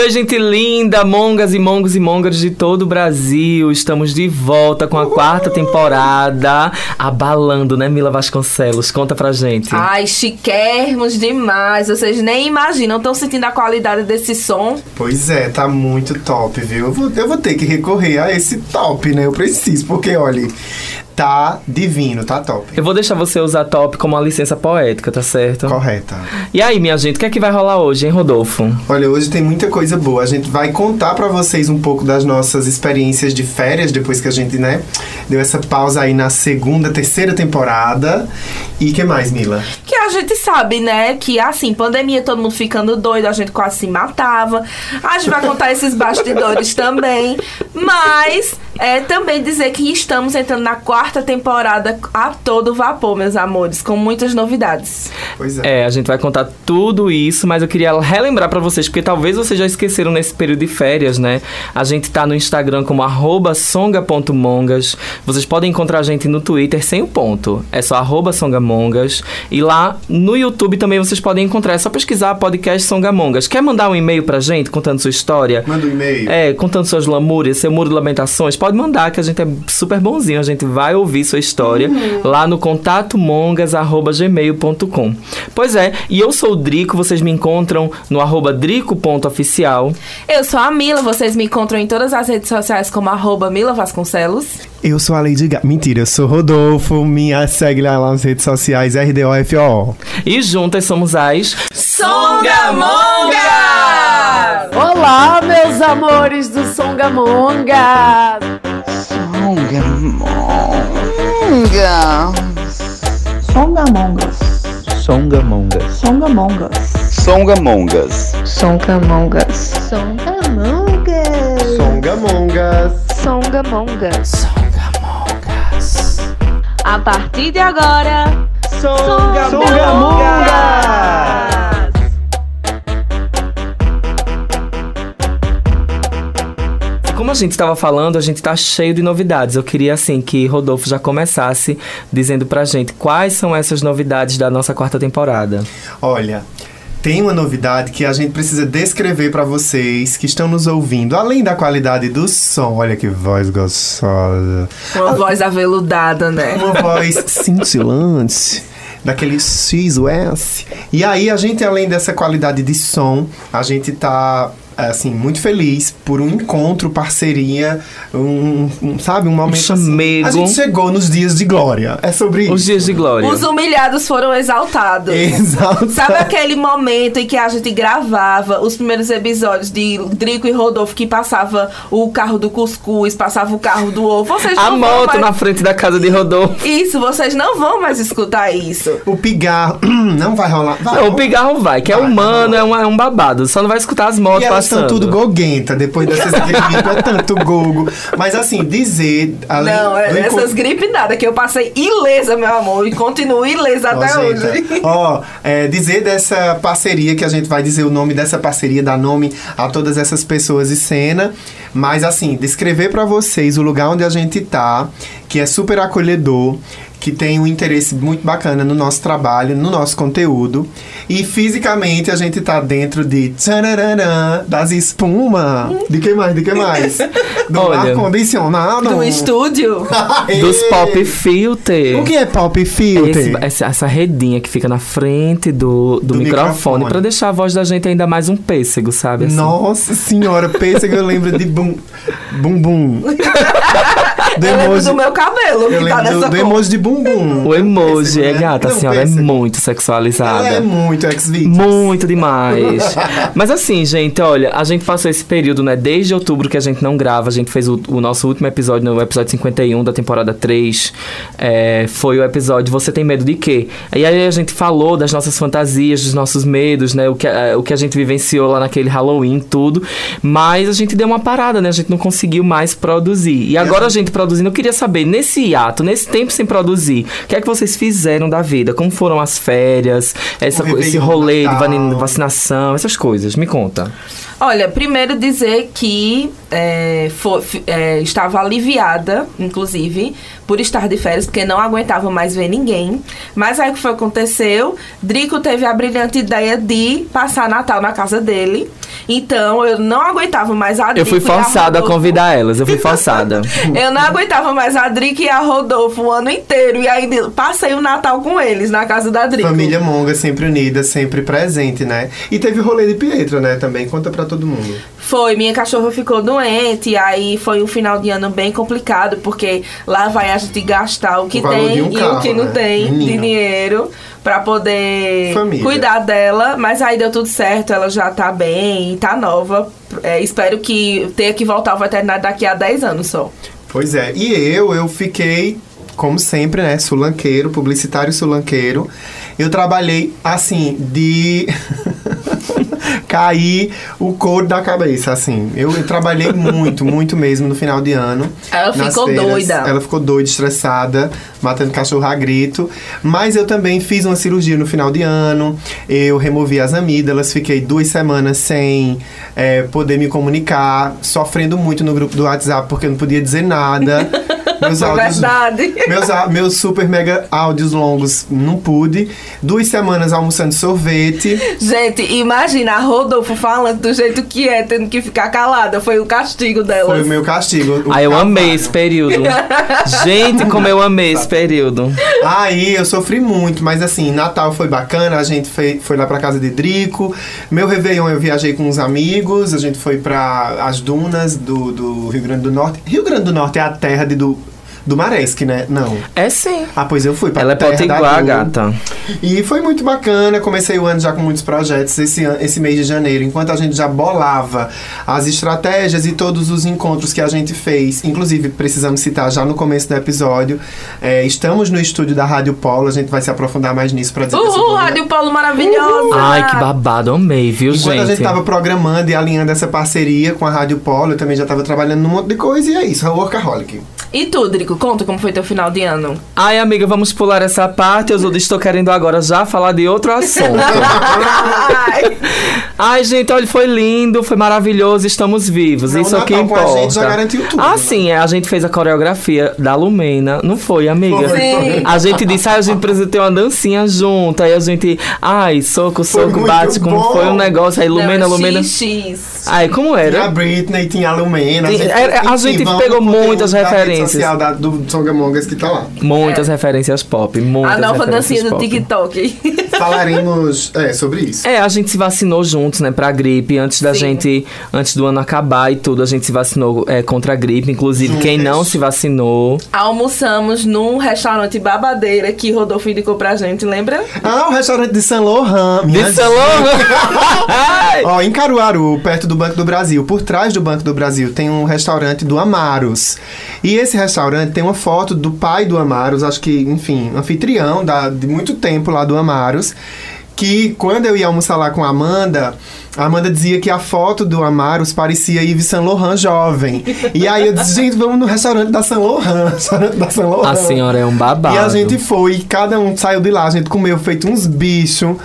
Oi, gente linda, mongas e mongos e mongas de todo o Brasil. Estamos de volta com a quarta temporada, abalando, né, Mila Vasconcelos? Conta pra gente. Ai, chiquérrimos demais. Vocês nem imaginam. Estão sentindo a qualidade desse som? Pois é, tá muito top, viu? Eu vou, eu vou ter que recorrer a esse top, né? Eu preciso, porque, olha, tá divino, tá top. Eu vou deixar você usar top como uma licença poética, tá certo? Correta. E aí, minha gente, o que é que vai rolar hoje, hein, Rodolfo? Olha, hoje tem muita coisa boa. A gente vai contar pra vocês um pouco das nossas experiências de férias, depois que a gente, né, deu essa pausa aí na segunda, terceira temporada. E que mais, Mila? Que a gente sabe, né? Que assim, pandemia, todo mundo ficando doido, a gente quase se matava. A gente vai contar esses bastidores também. Mas é também dizer que estamos entrando na quarta temporada a todo vapor, meus amores, com muitas novidades. Pois é. É, a gente vai contar tudo isso, mas eu queria relembrar pra vocês, porque talvez vocês já esqueceram nesse período de férias, né? A gente tá no Instagram como arroba songa.mongas. Vocês podem encontrar a gente no Twitter sem o ponto. É só arroba songamongas. E lá no YouTube também vocês podem encontrar. É só pesquisar podcast Songamongas. Quer mandar um e-mail pra gente contando sua história? Manda um e-mail. É, contando suas lamúrias, seu muro de lamentações, pode mandar que a gente é super bonzinho, a gente vai ouvir sua história lá no contatomongas@gmail.com. Pois é, e eu sou o Drico, vocês me encontram no arroba drico.oficial. Eu sou a Mila, vocês me encontram em todas as redes sociais como arroba Mila Vasconcelos. Eu sou a Lady Gaga. Mentira, eu sou Rodolfo. Me segue lá nas redes sociais, RDOFO. E juntas somos as Songamongas! Olá, meus amores do Songamonga! Songamongas. Songamongas. Songamongas. Songamongas. Songamongas. Songamongas. Songamongas. A partir de agora, Como a gente estava falando, a gente tá cheio de novidades. Eu queria, assim, que Rodolfo já começasse dizendo pra gente quais são essas novidades da nossa quarta temporada. Olha, tem uma novidade que a gente precisa descrever pra vocês que estão nos ouvindo. Além da qualidade do som, olha que voz gostosa. Uma voz aveludada, né? Uma voz cintilante. Daquele X-US. E aí, a gente, além dessa qualidade de som, a gente tá, assim, muito feliz por um encontro, parceria, um, um, sabe, um momento assim. chamego. A gente chegou nos dias de glória. É sobre isso. Os dias de glória. Os humilhados foram exaltados. Exato. Sabe aquele momento em que a gente gravava os primeiros episódios de Drico e Rodolfo que passava o carro do cuscuz, passava o carro do ovo? Vocês A moto mais... na frente da casa de Rodolfo. Isso, vocês não vão mais escutar isso. O pigarro não vai rolar. Vai, Não, o pigarro vai, que é Vai, humano, vai é um, é um babado. Só não vai escutar as motos E elas estão passando. tudo goguenta depois dessas gripes, é tanto gogo. Mas assim, dizer. Além não, é- do essas encontro- gripes nada, que eu passei ilesa, meu amor, e continuo ilesa até hoje. Ó, é, dizer dessa parceria, que a gente vai dizer o nome dessa parceria, dar nome a todas essas pessoas e cena. Mas assim, descrever pra vocês o lugar onde a gente tá, que é super acolhedor, que tem um interesse muito bacana no nosso trabalho, no nosso conteúdo. E fisicamente a gente tá dentro de tchararã, das espuma. De que mais? De que mais? Do Olha, ar-condicionado. Do estúdio. Dos pop filter. O que é pop filter? Esse- essa, essa redinha que fica na frente do, do, Do microfone, microfone. pra deixar a voz da gente ainda mais um pêssego, sabe? assim? Nossa senhora, que eu lembro de bum bum bum. Eu lembro emoji- do meu cabelo Eu que tá nessa do, do emoji de bumbum. O emoji, é né? gata, a senhora é muito sexualizada. Ela é muito ex-vítima. Muito demais. Mas assim, gente, olha, a gente passou esse período, né? Desde outubro que a gente não grava. A gente fez o, o nosso último episódio, no episódio 51 da temporada 3. é, foi o episódio Você Tem Medo de Quê? E aí a gente falou das nossas fantasias, dos nossos medos, né? O que, é, o que a gente vivenciou lá naquele Halloween, tudo. Mas a gente deu uma parada, né? A gente não conseguiu mais produzir. E agora a gente produzindo, eu queria saber, nesse ato, nesse tempo sem produzir, o que é que vocês fizeram da vida? Como foram as férias? Essa, esse rolê de vacinação, essas coisas. Me conta. Olha, primeiro dizer que é, fo- fi- é, estava aliviada, inclusive, por estar de férias, porque não aguentava mais ver ninguém. Mas aí o que foi que aconteceu? Drico teve a brilhante ideia de passar Natal na casa dele. Então eu não aguentava mais a Eu fui Drico e a forçada a Rodolfo. convidar elas, eu fui forçada. Eu não aguentava mais a Drico e a Rodolfo o ano inteiro. E aí passei o Natal com eles na casa da Drico. Família Monga sempre unida, sempre presente, né? E teve o rolê de Pietro, né? Também conta pra todo mundo. Foi, minha cachorra ficou doente, aí foi um final de ano bem complicado, porque lá vai a gente gastar o que O tem de um e carro, o que não né? tem de Menino. dinheiro pra poder Família. cuidar dela, mas aí deu tudo certo, ela já tá bem, tá nova. É, espero que tenha que voltar ao veterinário daqui a 10 anos só. Pois é. E eu, eu fiquei, como sempre, né? Sulanqueiro, publicitário sulanqueiro. Eu trabalhei, assim, de... cair o couro da cabeça, assim. Eu, eu trabalhei muito, muito mesmo no final de ano. Ela ficou feiras. doida. Ela ficou doida, estressada, matando cachorro a grito. Mas eu também fiz uma cirurgia no final de ano. Eu removi as amígdalas, fiquei duas semanas sem é, poder me comunicar, sofrendo muito no grupo do WhatsApp porque eu não podia dizer nada. Meus É áudios, verdade. meus, meus super mega áudios longos não pude. Duas semanas almoçando sorvete. Gente, imagina a Rodolfo falando do jeito que é, tendo que ficar calada. Foi o castigo dela. Foi o meu castigo. o Aí eu amei esse período. Gente, como eu amei esse período. Aí eu sofri muito, mas assim, Natal foi bacana, a gente foi, foi lá pra casa de Drico. Meu Réveillon eu viajei com uns amigos, a gente foi para as dunas do, do Rio Grande do Norte. Rio Grande do Norte é a terra de, do, do Maresque, né? Não. É sim. Ah, pois eu fui pra Ela é potiguar, gata. E foi muito bacana, comecei o ano já com muitos projetos esse, esse mês de janeiro, enquanto a gente já bolava as estratégias e todos os encontros que a gente fez. Inclusive, precisamos citar já no começo do episódio, é, estamos no estúdio da Rádio Polo, a gente vai se aprofundar mais nisso pra dizer Uhul, Rádio Paulo maravilhosa! Ai, que babado, amei, viu, Enquanto gente? a gente tava programando e alinhando essa parceria com a Rádio Polo, eu também já tava trabalhando num monte de coisa e é isso, é o Workaholic. E tu, Drico, conta como foi teu final de ano. Ai, amiga, vamos pular essa parte. Eu estou querendo agora já falar de outro assunto. Ai, Ai, gente, olha, foi lindo, foi maravilhoso, estamos vivos. Não, Isso é o que Natal com a importa. gente já garantiu tudo, Ah, né? sim, é, a gente fez a coreografia da Lumena. Não foi, amiga? Foi, Sim. A gente disse, ah, a gente precisa ter uma dancinha junto. Aí a gente, ai, soco, Foi soco, bate, como bom. foi um negócio. Aí Lumena, não, Lumena. XX. Ai, como Tinha a era? Britney, tinha a Lumena. Tem- era- a gente pegou muitas rede referências. social da, do Songamongas que tá lá. Muitas referências pop, muitas A nova dancinha do. TikTok. Falaremos é, sobre isso. É, a gente se vacinou juntos, né, pra gripe. Antes da Sim. gente, antes do ano acabar e tudo, a gente se vacinou é, contra a gripe. Inclusive, quem não se vacinou. Almoçamos num restaurante babadeira que Rodolfo indicou pra gente, lembra? Ah, o restaurante de Saint Laurent. De salão! Ai! Ó, em Caruaru, perto do Banco do Brasil, por trás do Banco do Brasil, tem um restaurante do Amaros. E esse restaurante tem uma foto do pai do Amaros, acho que, enfim, anfitrião da, de muito tempo lá do Amaros. Que quando eu ia almoçar lá com a Amanda, a Amanda dizia que a foto do Amaros parecia Yves Saint Laurent jovem. E aí eu disse, gente, vamos no restaurante da Saint Laurent. Restaurante da Saint Laurent. A senhora é um babado. E a gente foi, e cada um saiu de lá, a gente comeu feito uns bichos,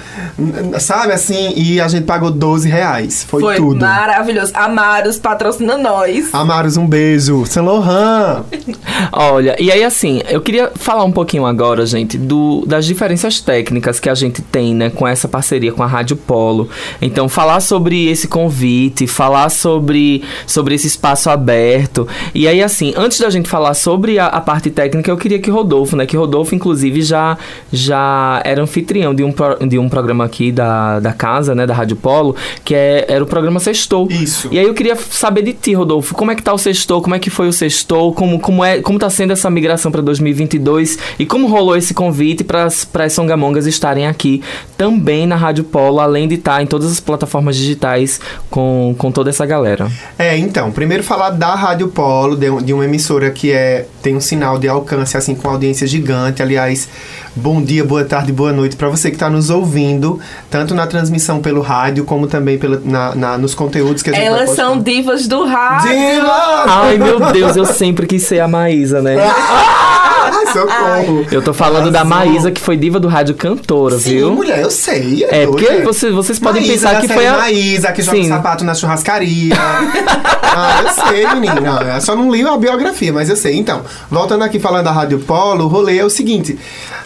sabe assim? E a gente pagou 12 reais. Foi, tudo. maravilhoso. Amaros patrocina nós. Amaros, um beijo. Saint Laurent. Olha, e aí assim, eu queria falar um pouquinho agora, gente, do, das diferenças técnicas que a gente tem, né, com essa parceria com a Rádio Polo. Então, falar sobre esse convite, falar sobre, sobre esse espaço aberto. E aí, assim, antes da gente falar sobre a, a parte técnica, eu queria que Rodolfo, né? Que Rodolfo, inclusive, já, já era anfitrião de um, pro- de um programa aqui da, da casa, né? Da Rádio Polo, que é, era o programa Sextou. Isso. E aí eu queria saber de ti, Rodolfo, como é que tá o Sextou, como é que foi o Sextou, como, como, é, como tá sendo essa migração para 2022 e como rolou esse convite para as songamongas estarem aqui também na Rádio Polo, além de estar em todas as plataformas digitais com, com toda essa galera. É, então, primeiro falar da Rádio Polo, de, de uma emissora que é, tem um sinal de alcance, assim, com audiência gigante. Aliás, bom dia, boa tarde, boa noite para você que está nos ouvindo, tanto na transmissão pelo rádio, como também pela, na, na- nos conteúdos que a gente vai Elas são divas do rádio. Diva! Ai, meu Deus, eu sempre quis ser a Maísa, né? Ai, socorro! Eu tô falando da Arrasou. Maísa, que foi diva do rádio cantora, Sim, viu? mulher, eu sei. É, doida. porque você- vocês podem Maísa, pensar da que série foi a- Maísa, que joga Sim. sapato na churrascaria. ah, eu sei, menina. Eu só não li a biografia, mas eu sei. Então, voltando aqui falando da Rádio Polo, o rolê é o seguinte.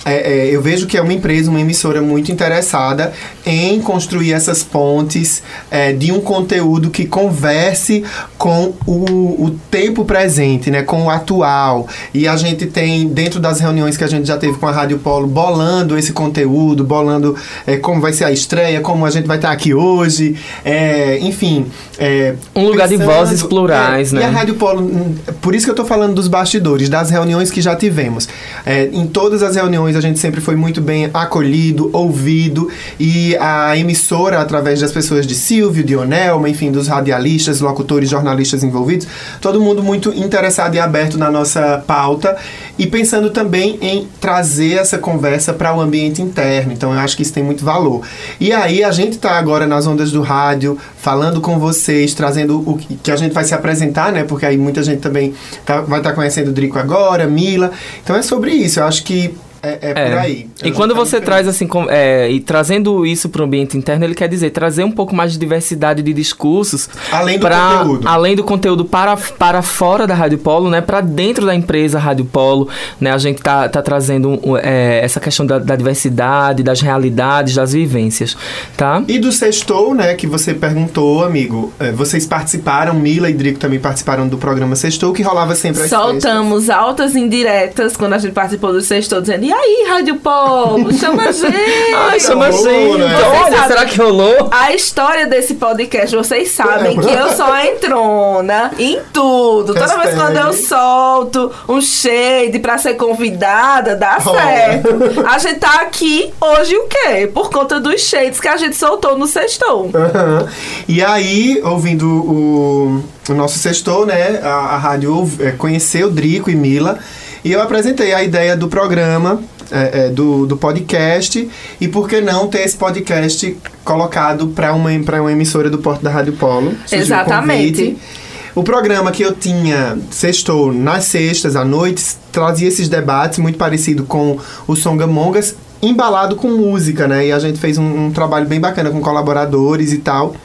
é, é, eu vejo que é uma empresa, uma emissora muito interessada em construir essas pontes é, de um conteúdo que converse com o, o tempo presente, né? Com o atual. E a gente tem, dentro das reuniões que a gente já teve com a Rádio Polo, bolando esse conteúdo, bolando é, como vai ser a estreia, como a gente vai estar aqui hoje, é, enfim. é, Um lugar de vozes plurais, é, né? E a Rádio Polo, hum, por isso que eu tô falando dos bastidores, das reuniões que já tivemos. É, em todas as reuniões a gente sempre foi muito bem acolhido, ouvido, e a emissora, através das pessoas de Silvio, de Onelma, enfim, dos radialistas, locutores, jornalistas envolvidos, todo mundo muito interessado e aberto na nossa pauta e pensando também em trazer essa conversa para o ambiente interno. Então eu acho que isso tem muito valor. E aí a gente tá agora nas ondas do rádio, falando com vocês, trazendo o que a gente vai se apresentar, né? Porque aí muita gente também tá- vai estar conhecendo o Drico agora, Mila. Então é sobre isso. Eu acho que é, é por aí. E quando você traz assim, com- é, e trazendo isso para o ambiente interno, ele quer dizer trazer um pouco mais de diversidade de discursos. Além do pra- conteúdo. Além do conteúdo para, para fora da Rádio Polo, né? Para dentro da empresa Rádio Polo, né? A gente tá, tá trazendo um, é, essa questão da, da diversidade, das realidades, das vivências, tá? E do Sextou, né, que você perguntou, amigo, é, vocês participaram, Mila e Drico também participaram do programa Sextou, que rolava sempre às sextas. Soltamos altas indiretas quando a gente participou do sexto, dizendo: E aí, Rádio Polo, chama a gente. Ai, chama a gente! né? Olha, será que rolou? A história desse podcast, vocês sabem que eu sou a entrona em tudo. Toda vez quando eu solto um shade pra ser convidada, dá Oh. certo. A gente tá aqui hoje o quê? Por conta dos shades que a gente soltou no sextou. Aham. E aí, ouvindo o, o nosso sextou, né? A, a rádio é, conheceu Drico e Mila. E eu apresentei a ideia do programa, é, é, do, do podcast. E por que não ter esse podcast colocado para uma, pra uma emissora do Porto da Rádio Polo? Surgiu Exatamente. O programa que eu tinha sextou nas sextas à noite trazia esses debates muito parecido com o Songamongas, embalado com música, né? E a gente fez um, um trabalho bem bacana com colaboradores e tal.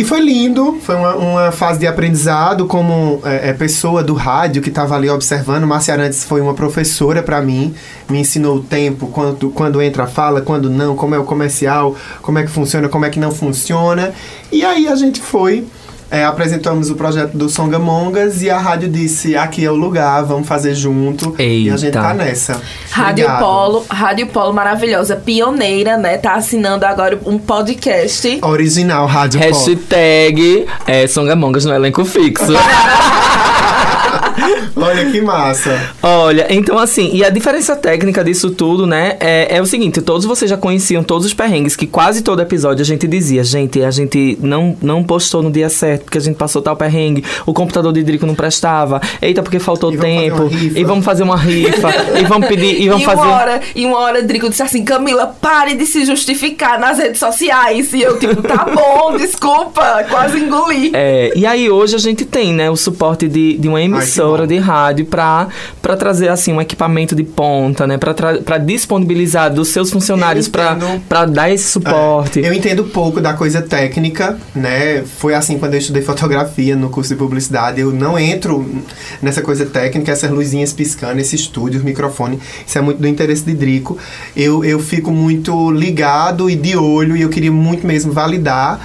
E foi lindo, foi uma, uma fase de aprendizado como é, é, pessoa do rádio que estava ali observando. Márcia Arantes foi uma professora para mim, me ensinou o tempo, quando, quando entra a fala, quando não, como é o comercial, como é que funciona, como é que não funciona. E aí a gente foi, é, apresentamos o projeto do Songamongas e a rádio disse: aqui é o lugar, vamos fazer junto. E a gente Eita. tá nessa. Rádio Obrigado. Polo, Rádio Polo maravilhosa, pioneira, né? Tá assinando agora um podcast. Original Rádio Polo. Hashtag é, Songamongas no elenco fixo. Olha que massa. Olha, então assim, e a diferença técnica disso tudo, né, é, é o seguinte, todos vocês já conheciam todos os perrengues, que quase todo episódio a gente dizia, gente, a gente não, não postou no dia certo, porque a gente passou tal perrengue, o computador de Drico não prestava, eita, porque faltou E tempo, e vamos fazer uma rifa, e vamos pedir, e vamos e fazer... uma hora, e uma hora Drico disse assim, Camila, pare de se justificar nas redes sociais. E eu, tipo, tá bom, desculpa, quase engoli. É, e aí hoje a gente tem, né, o suporte de, de uma emissora emissora de rádio para trazer assim um equipamento de ponta, né, para disponibilizar dos seus funcionários para dar esse suporte. Eu entendo pouco da coisa técnica, né? Foi assim quando eu estudei fotografia no curso de publicidade. Eu não entro nessa coisa técnica, essas luzinhas piscando, esse estúdio, microfone. Isso é muito do interesse de Drico. Eu, eu fico muito ligado e de olho e eu queria muito mesmo validar.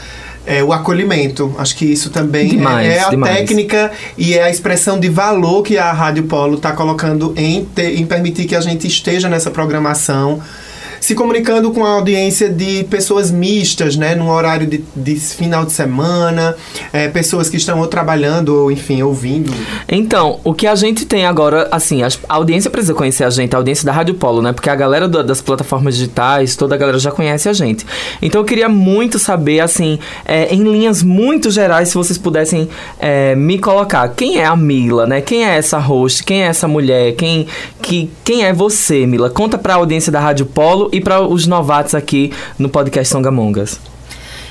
É, o acolhimento. Acho que isso também Demais, é, é a demais. técnica e é a expressão de valor que a Rádio Polo está colocando em, ter- em permitir que a gente esteja nessa programação se comunicando com a audiência de pessoas mistas, né? Num horário de, de final de semana, é, pessoas que estão ou trabalhando ou, enfim, ouvindo. Então, o que a gente tem agora, assim, as- a audiência precisa conhecer a gente, a audiência da Rádio Polo, né? Porque a galera do- das plataformas digitais, toda a galera já conhece a gente. Então eu queria muito saber, assim, é, em linhas muito gerais, se vocês pudessem é, me colocar. Quem é a Mila, né? Quem é essa host? Quem é essa mulher? Quem, que, quem é você, Mila? Conta pra audiência da Rádio Polo e pra os novatos aqui no podcast Songamongas.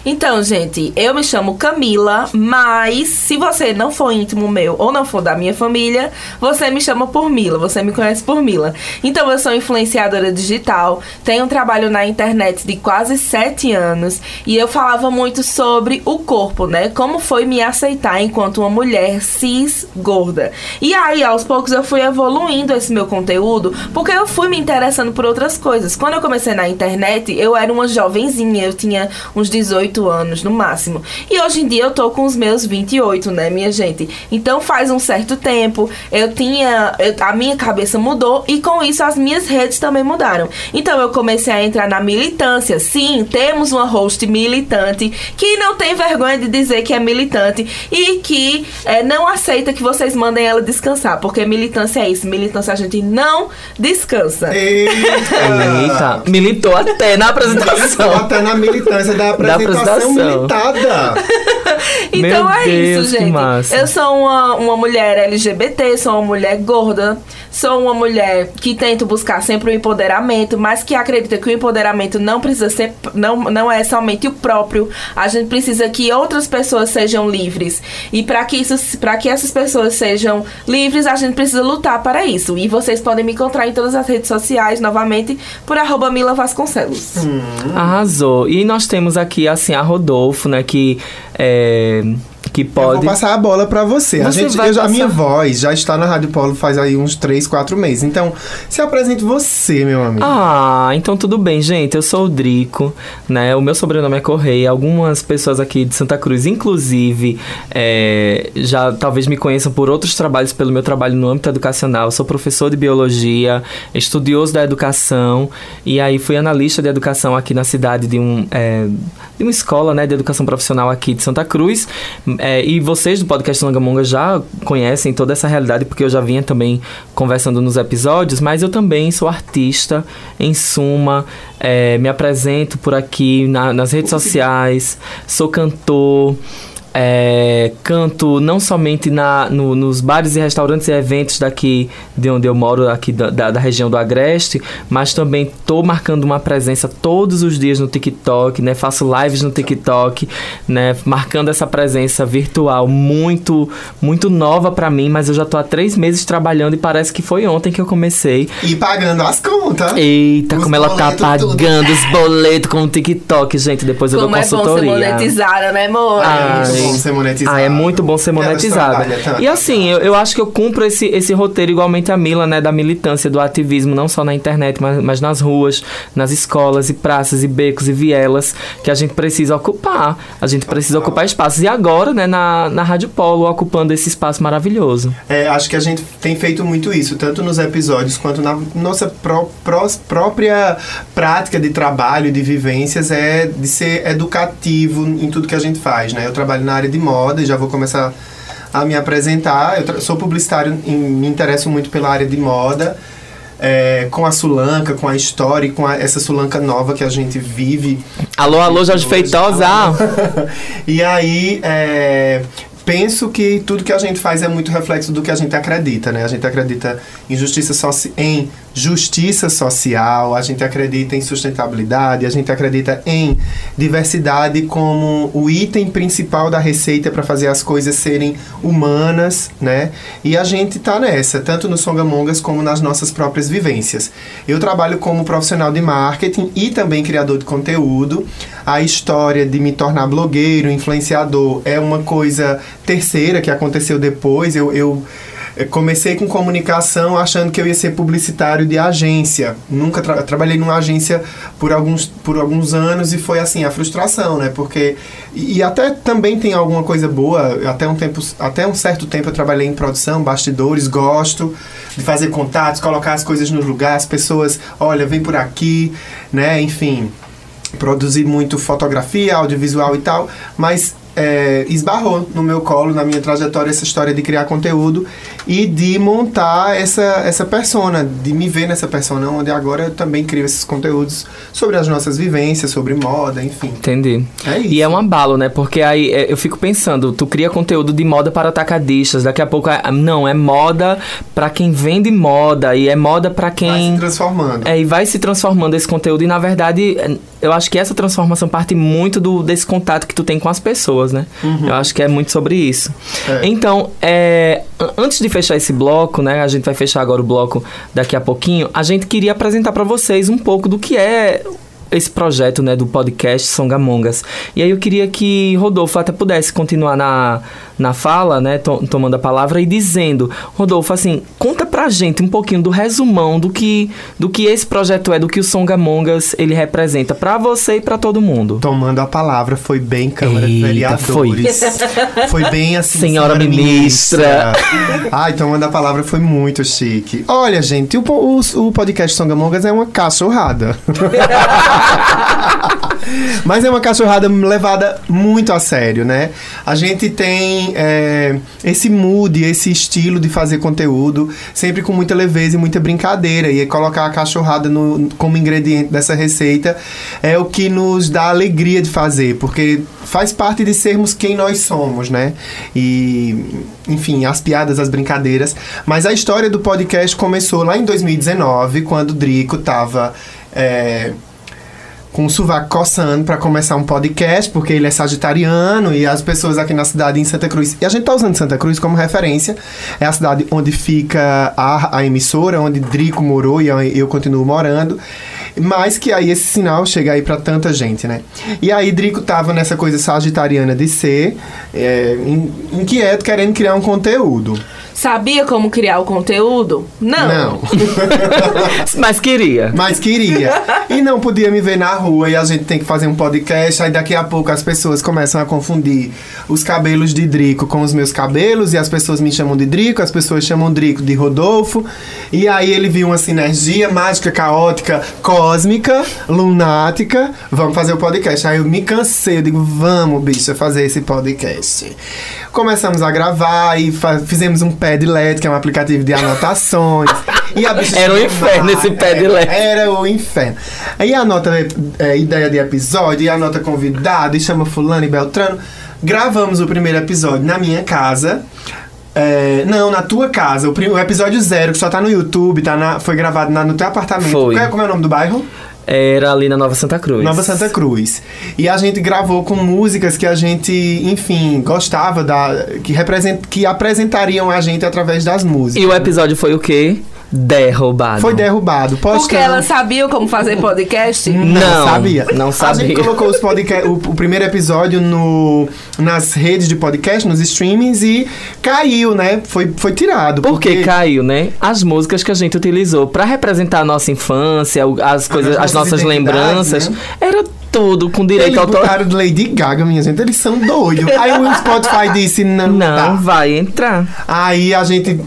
Então, gente, eu me chamo Camila, mas se você não for íntimo meu ou não for da minha família, você me chama por Mila, você me conhece por Mila. Então, eu sou influenciadora digital, tenho um trabalho na internet de quase sete anos e eu falava muito sobre o corpo, né? Como foi me aceitar enquanto uma mulher cis gorda. E aí, aos poucos, eu fui evoluindo esse meu conteúdo porque eu fui me interessando por outras coisas. Quando eu comecei na internet, eu era uma jovenzinha, eu tinha uns 18 anos no máximo. E hoje em dia eu tô com os meus 28, né, minha gente? Então faz um certo tempo, eu tinha. eu- a minha cabeça mudou e com isso as minhas redes também mudaram. Então eu comecei a entrar na militância. Sim, temos uma host militante que não tem vergonha de dizer que é militante e que eh, não aceita que vocês mandem ela descansar. Porque militância é isso. Militância a gente não descansa. Eita, militou até na apresentação. Até na militância da Da apresentação. militada. Então Meu é Deus, isso, que gente. massa. Eu sou uma, uma mulher LGBT, sou uma mulher gorda, sou uma mulher que tento buscar sempre o empoderamento, mas que acredita que o empoderamento não precisa ser, não, não é somente o próprio. A gente precisa que outras pessoas sejam livres. E para que isso, para que essas pessoas sejam livres, a gente precisa lutar para isso. E vocês podem me encontrar em todas as redes sociais, novamente, por arroba Mila Vasconcelos. Arrasou. E nós temos aqui, assim, a Rodolfo, né, que é, que Eu pode... vou passar a bola pra você. a, Você gente, vai eu já- a minha passar. voz já está na Rádio Polo faz aí uns 3, 4 meses. Então, se apresente você, meu amigo. Ah, então tudo bem, gente. Eu sou o Drico, né? O meu sobrenome é Correia. Algumas pessoas aqui de Santa Cruz, inclusive, é, já talvez me conheçam por outros trabalhos, pelo meu trabalho no âmbito educacional. Eu sou professor de biologia, estudioso da educação, e aí fui analista de educação aqui na cidade de, um, é, de uma escola né, de educação profissional aqui de Santa Cruz. É, e vocês do podcast Langamonga já conhecem toda essa realidade, porque eu já vinha também conversando nos episódios, mas eu também sou artista, em suma, é, me apresento por aqui na- nas redes sociais, sou cantor. É, canto não somente na, no- nos bares e restaurantes e eventos daqui de onde eu moro, aqui da, da, da região do Agreste, mas também tô marcando uma presença todos os dias no TikTok, né? Faço lives no TikTok, né? Marcando essa presença virtual muito, muito nova pra mim, mas eu já tô há três meses trabalhando e parece que foi ontem que eu comecei. E pagando as contas. Eita, Os como ela tá boletos, tudo. pagando os boletos com o TikTok, gente. Depois eu Como dou é bom ser consultoria. monetizada, né, amor? Muito bom ser monetizado. Ah, é muito bom ser tanto. E assim, eu, eu acho que eu cumpro esse, esse roteiro igualmente a Mila, né? Da militância, do ativismo, não só na internet, mas, mas nas ruas, nas escolas e praças e becos e vielas, que a gente precisa ocupar. A gente precisa ocupar espaços. E agora, né, na, na Rádio Polo, ocupando esse espaço maravilhoso. É, acho que a gente tem feito muito isso, tanto nos episódios quanto na nossa pró- pró- própria prática de trabalho, de vivências, é de ser educativo em tudo que a gente faz, né? Eu trabalho na área de moda e já vou começar a me apresentar. Eu sou publicitário e me interesso muito pela área de moda. é, com a Sulanca, com a história e com a- essa Sulanca nova que a gente vive Alô, alô, Jorge Feitosa! e aí, é, penso que tudo que a gente faz é muito reflexo do que a gente acredita, né? A gente acredita em justiça, soci em justiça social, a gente acredita em sustentabilidade, a gente acredita em diversidade como o item principal da receita para fazer as coisas serem humanas, né? E a gente tá nessa, tanto no Songamongas como nas nossas próprias vivências. Eu trabalho como profissional de marketing e também criador de conteúdo. A história de me tornar blogueiro, influenciador, é uma coisa terceira que aconteceu depois. Eu, eu comecei com comunicação achando que eu ia ser publicitário de agência. Nunca tra trabalhei numa agência por alguns, por alguns anos e foi assim a frustração, né? Porque e, até também tem alguma coisa boa. Até um tempo, até um certo tempo eu trabalhei em produção, bastidores, gosto de fazer contatos, colocar as coisas no lugar, as pessoas, olha, vem por aqui, né? Enfim, produzir muito fotografia, audiovisual e tal, mas é, esbarrou no meu colo, na minha trajetória, essa história de criar conteúdo e de montar essa, essa persona, de me ver nessa persona, onde agora eu também crio esses conteúdos sobre as nossas vivências, sobre moda, enfim. Entendi. É isso. E é um abalo, né? Porque aí é, eu fico pensando, tu cria conteúdo de moda para atacadistas, daqui a pouco é, não, é moda para quem vende moda e é moda para Vai quem se transformando. É, e vai se transformando esse conteúdo e na verdade é, eu acho que essa transformação parte muito do, desse contato que tu tem com as pessoas, né? Eu acho que é muito sobre isso. É. Então, é, an- antes de fechar esse bloco, né? A gente vai fechar agora o bloco daqui a pouquinho. A gente queria apresentar para vocês um pouco do que é esse projeto, né, do podcast Songamongas. E aí eu queria que Rodolfo até pudesse continuar na, na fala, né, to- tomando a palavra e dizendo, Rodolfo, assim, conta pra gente um pouquinho do resumão do que do que esse projeto é, do que o Songamongas ele representa pra você e pra todo mundo. Tomando a palavra, foi bem Câmara de Eita, Vereadores. Foi. bem assim. Senhora ministra. Ai, tomando a palavra foi muito chique. Olha, gente, o, o, o podcast Songamongas é uma cachorrada. Mas é uma cachorrada levada muito a sério, né? A gente tem é, esse mood, esse estilo de fazer conteúdo, sempre com muita leveza e muita brincadeira. E colocar a cachorrada no- como ingrediente dessa receita é o que nos dá alegria de fazer, porque faz parte de sermos quem nós somos, né? E, enfim, as piadas, as brincadeiras. Mas a história do podcast começou lá em 2019, quando o Drico tava. é, com o sovaco coçando para começar um podcast, porque ele é sagitariano e as pessoas aqui na cidade em Santa Cruz. E a gente tá usando Santa Cruz como referência. É a cidade onde fica a, a emissora, onde Drico morou e eu, eu continuo morando. Mas que aí esse sinal chega aí para tanta gente, né? E aí Drico tava nessa coisa sagitariana de ser é, in- inquieto, querendo criar um conteúdo. Sabia como criar o conteúdo? Não. Não. Mas queria. Mas queria. E não podia me ver na rua e a gente tem que fazer um podcast. Aí daqui a pouco as pessoas começam a confundir os cabelos de Drico com os meus cabelos. E as pessoas me chamam de Drico, as pessoas chamam Drico de Rodolfo. E aí ele viu uma sinergia mágica, caótica, cósmica, lunática. Vamos fazer o podcast. Aí eu me cansei, eu digo, vamos, bicha, fazer esse podcast. Começamos a gravar e fizemos um Padlet, que é um aplicativo de anotações. e a bicha Era um chegou inferno esse Padlet. Era o inferno. Aí anota é, ideia de episódio, e anota convidado, e chama fulano e beltrano. Gravamos o primeiro episódio na minha casa. É, não, na tua casa. O, o episódio zero, que só tá no YouTube, tá na- foi gravado na- no teu apartamento. Foi. Qual é, como é o nome do bairro? Era ali na Nova Santa Cruz. Nova Santa Cruz. E a gente gravou com músicas que a gente, enfim, gostava da. que, represent, que apresentariam a gente através das músicas. E o episódio foi o quê? Derrubado. Foi derrubado. Porque postamos. elas sabiam como fazer podcast? Não, sabia. não A sabia. gente colocou os podca- o, o primeiro episódio no, nas redes de podcast, nos streamings, e caiu, né? Foi, foi tirado. Porque caiu, né? As músicas que a gente utilizou pra representar a nossa infância, as coisas, as nossas nossas identidades, lembranças, né? era tudo com direito Eles autoral. botaram de Lady Gaga, minha gente. Eles são doidos. Aí o Spotify disse, não, Não tá. vai entrar. Aí a gente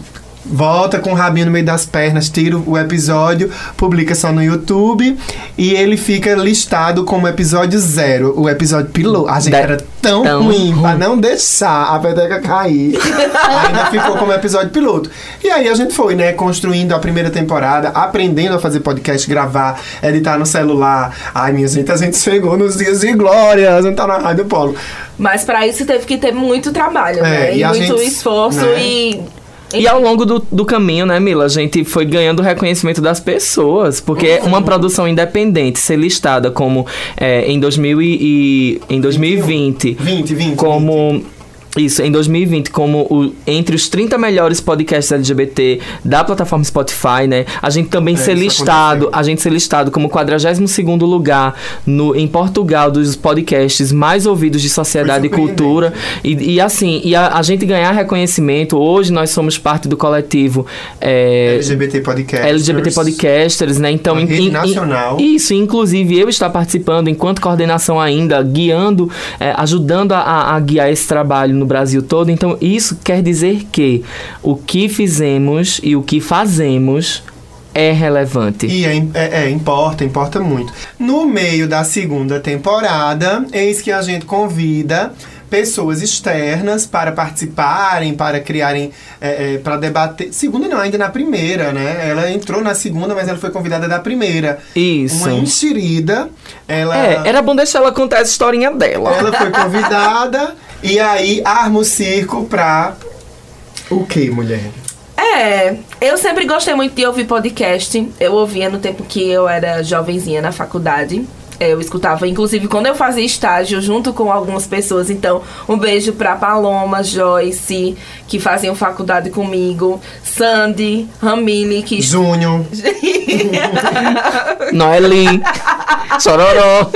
volta com o rabinho no meio das pernas, tira o episódio, publica só no YouTube e ele fica listado como episódio zero, o episódio piloto. A gente Da- era tão, tão ruim pra ruim. não deixar a peteca cair. Ainda ficou como episódio piloto. E aí a gente foi, né, construindo a primeira temporada, aprendendo a fazer podcast, gravar, editar no celular. Ai, minha gente, a gente chegou nos dias de glória, a gente tá na Rádio Polo. Mas pra isso teve que ter muito trabalho, É, né? e E, muito gente- esforço né? e E ao longo do, do caminho, né, Mila, a gente foi ganhando o reconhecimento das pessoas, porque uma produção independente ser listada como é, em, 2000 e, em 2020 20, 20. como isso, em 2020, como o, entre os 30 melhores podcasts LGBT da plataforma Spotify, né? A gente também ser isso listado, aconteceu. a gente ser listado como 42º lugar no, em Portugal dos podcasts mais ouvidos de sociedade e cultura. E, e assim, e a, a gente ganhar reconhecimento, hoje nós somos parte do coletivo é, LGBT Podcast. LGBT Podcasters, né? Então, em- nacional. Isso, inclusive eu estar participando enquanto coordenação ainda, guiando, é, ajudando a- a, a guiar esse trabalho no Brasil todo. Então, isso quer dizer que o que fizemos e o que fazemos é relevante. E é, é- é, importa, importa muito. No meio da segunda temporada, eis que a gente convida pessoas externas para participarem, para criarem, é, é, para debater. Segunda não, ainda na primeira, né? Ela entrou na segunda, mas ela foi convidada da primeira. Isso. Uma enxerida. Ela, É, era bom deixar ela contar essa historinha dela. ela foi convidada e aí arma o circo pra. O que, mulher? É, eu sempre gostei muito de ouvir podcast. Eu ouvia no tempo que eu era jovenzinha na faculdade. Eu escutava, inclusive, quando eu fazia estágio junto com algumas pessoas. Então, um beijo pra Paloma, Joyce, que faziam faculdade comigo. Sandy, Ramile, que... Júnior. Noeli, Chororó.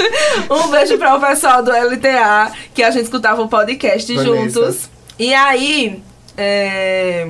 Um beijo para o pessoal do LTA, que a gente escutava o podcast Vanessa. juntos. E aí, é,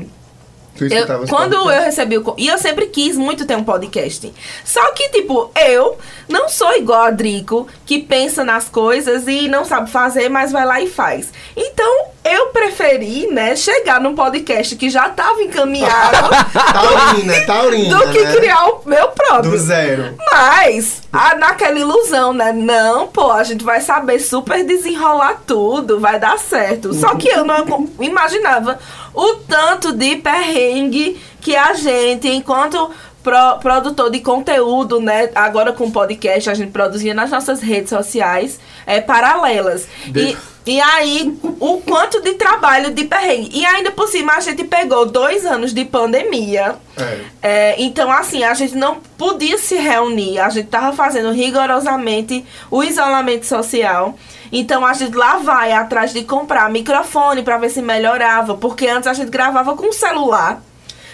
Eu- quando podcasts? eu recebi o. E eu sempre quis muito ter um podcast. Só que, tipo, eu não sou igual a Drico, que pensa nas coisas e não sabe fazer, mas vai lá e faz. Então, eu preferi, né, chegar num podcast que já tava encaminhado Taurina, Taurina. do que né? criar o meu próprio. Do zero. Mas, a- naquela ilusão, né? Não, pô, a gente vai saber super desenrolar tudo, vai dar certo. Só que eu não imaginava o tanto de perrengue que a gente, enquanto pro- produtor de conteúdo, né? Agora com podcast, a gente produzia nas nossas redes sociais é, paralelas. E, e aí, o quanto de trabalho de perrengue. E ainda por cima, a gente pegou dois anos de pandemia. É. É, então, assim, a gente não podia se reunir. A gente tava fazendo rigorosamente o isolamento social. Então, a gente lá vai atrás de comprar microfone pra ver se melhorava. Porque antes a gente gravava com celular.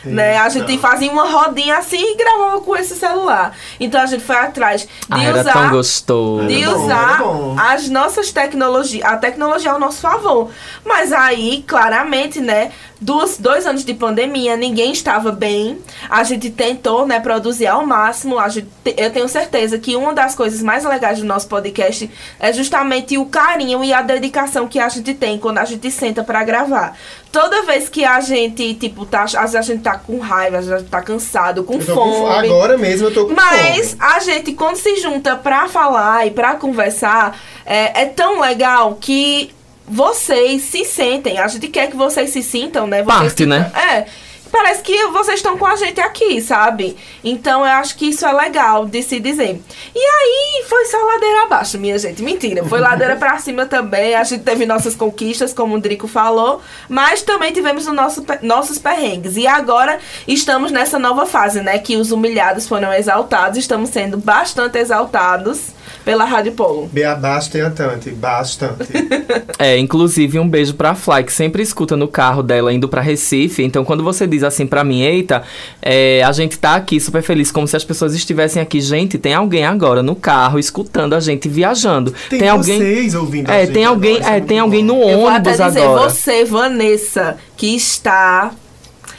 Né? A gente Eita. fazia uma rodinha assim e gravava com esse celular. Então a gente foi atrás de Ah, era usar tão gostoso. de Era bom, usar era bom. as nossas tecnologias, a tecnologia ao nosso favor. Mas aí, claramente, né, dos dois anos de pandemia, ninguém estava bem. A gente tentou, né, produzir ao máximo. A gente, te- eu tenho certeza que uma das coisas mais legais do nosso podcast é justamente o carinho e a dedicação que a gente tem quando a gente senta pra gravar. Toda vez que a gente, tipo, tá, às vezes a gente tá com raiva, às vezes a gente tá cansado, com fome. com. Agora mesmo eu tô com Mas fome. a gente, quando se junta pra falar e pra conversar, é, é tão legal que vocês se sentem. A gente quer que vocês se sintam, né? Vocês Parte, que- né? É. Parece que vocês estão com a gente aqui, sabe? Então eu acho que isso é legal de se dizer. E aí foi só ladeira abaixo, minha gente. Mentira. Foi ladeira pra cima também. A gente teve nossas conquistas, como o Drico falou. Mas também tivemos o nosso, nossos perrengues. E agora estamos nessa nova fase, né? Que os humilhados foram exaltados. Estamos sendo bastante exaltados pela Rádio Polo. Bea bastante, bastante. É, inclusive um beijo pra Fly, que sempre escuta no carro dela indo pra Recife. Então, quando você diz assim pra mim, eita, é, a gente tá aqui super feliz, como se as pessoas estivessem aqui. Gente, tem alguém agora no carro escutando a gente viajando. Tem, alguém. vocês ouvindo a É, gente tem alguém, agora, é, muito tem alguém bom. no Eu vou até ônibus dizer, agora. você, Vanessa, que está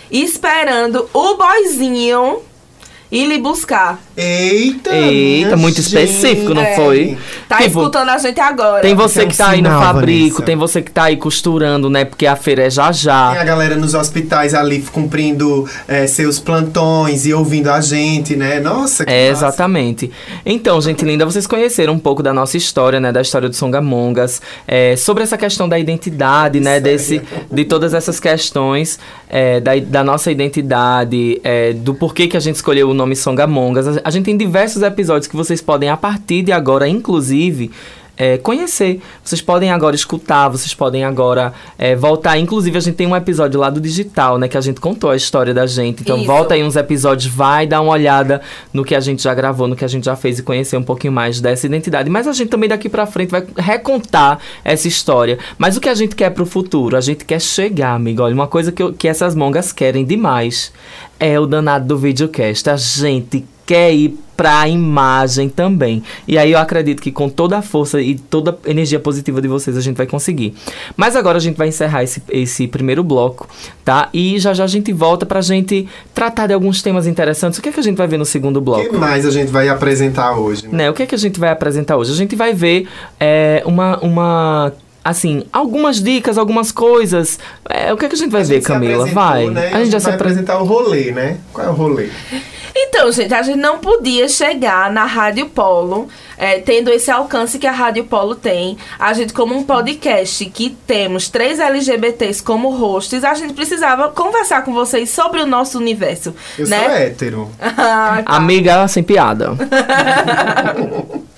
esperando o boizinho ir lhe buscar. Eita, Eita, muito específico, não É. foi? Tá Tipo, escutando a gente agora. Tem você é um que tá aí no fabrico, Vanessa. tem você que tá aí costurando, né? Porque a feira é já já. Tem a galera nos hospitais ali cumprindo é, seus plantões e ouvindo a gente, né? Nossa, que É, massa. exatamente. Então, gente linda, vocês conheceram um pouco da nossa história, né? Da história do Songamongas, é, sobre essa questão da identidade, né? Desse, de todas essas questões é, da, da nossa identidade, é, do porquê que a gente escolheu o nome Songamongas. A, gente tem diversos episódios que vocês podem, a partir de agora, inclusive. É, conhecer. Vocês podem agora escutar, vocês podem agora é, voltar. Inclusive, a gente tem um episódio lá do digital, né? Que a gente contou a história da gente. Então, Isso. volta aí uns episódios, vai dar uma olhada no que a gente já gravou, no que a gente já fez e conhecer um pouquinho mais dessa identidade. Mas a gente também daqui pra frente vai recontar essa história. Mas o que a gente quer pro futuro? A gente quer chegar, amigo. Olha, uma coisa que, eu- que essas mongas querem demais é o danado do videocast. A gente quer ir pra imagem também. E aí eu acredito que com toda a força e toda a energia positiva de vocês a gente vai conseguir. Mas agora a gente vai encerrar esse, esse primeiro bloco, tá? E já já a gente volta pra gente tratar de alguns temas interessantes. O que é que a gente vai ver no segundo O bloco? que mais a gente vai apresentar hoje? né? Né, o que é que a gente vai apresentar hoje? A gente vai ver é, uma, uma. Assim, algumas dicas, algumas coisas. É, o que é que a gente vai A ver, gente se Camila? Vai. né? A gente já se vai apresentou. apresentar o rolê, né? Qual é o rolê? Então, gente, a gente não podia chegar na Rádio Polo, é, tendo esse alcance que a Rádio Polo tem. A gente, como um podcast que temos três LGBTs como hosts, a gente precisava conversar com vocês sobre o nosso universo. Eu né? sou hétero. Ah, tá. Amiga sem piada.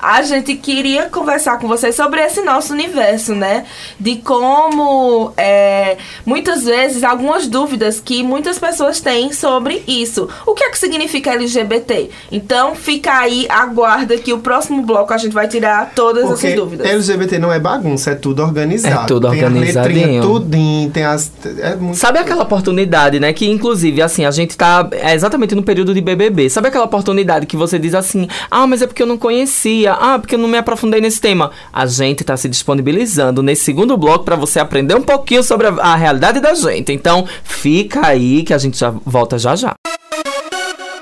A gente queria conversar com vocês sobre esse nosso universo, né? De como, é, muitas vezes, algumas dúvidas que muitas pessoas têm sobre isso. O que é que significa LGBT? Então, fica aí, aguarda que o próximo bloco a gente vai tirar todas Porque essas dúvidas. LGBT não é bagunça, é tudo organizado. É tudo tem organizadinho. Tem letrinha tudinho, tem as... É muito Sabe aquela oportunidade, né? Que inclusive, assim, a gente tá é, exatamente no período de BBB. Sabe aquela oportunidade que você diz assim: ah, mas é porque eu não conhecia, ah, porque eu não me aprofundei nesse tema. A gente tá se disponibilizando nesse segundo bloco pra você aprender um pouquinho sobre a, a realidade da gente. Então, fica aí que a gente já volta já já.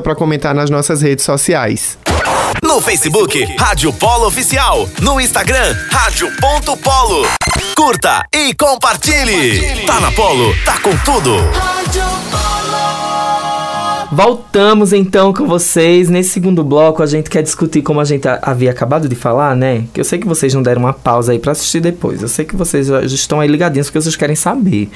pra comentar nas nossas redes sociais. No Facebook, Rádio Polo Oficial. No Instagram, rádio.polo. Curta e compartilhe. Tá na Polo, tá com tudo. Voltamos então com vocês. Nesse segundo bloco, a gente quer discutir, como a gente havia acabado de falar, né? Que eu sei que vocês não deram uma pausa aí pra assistir depois. Eu sei que vocês já estão aí ligadinhos porque vocês querem saber.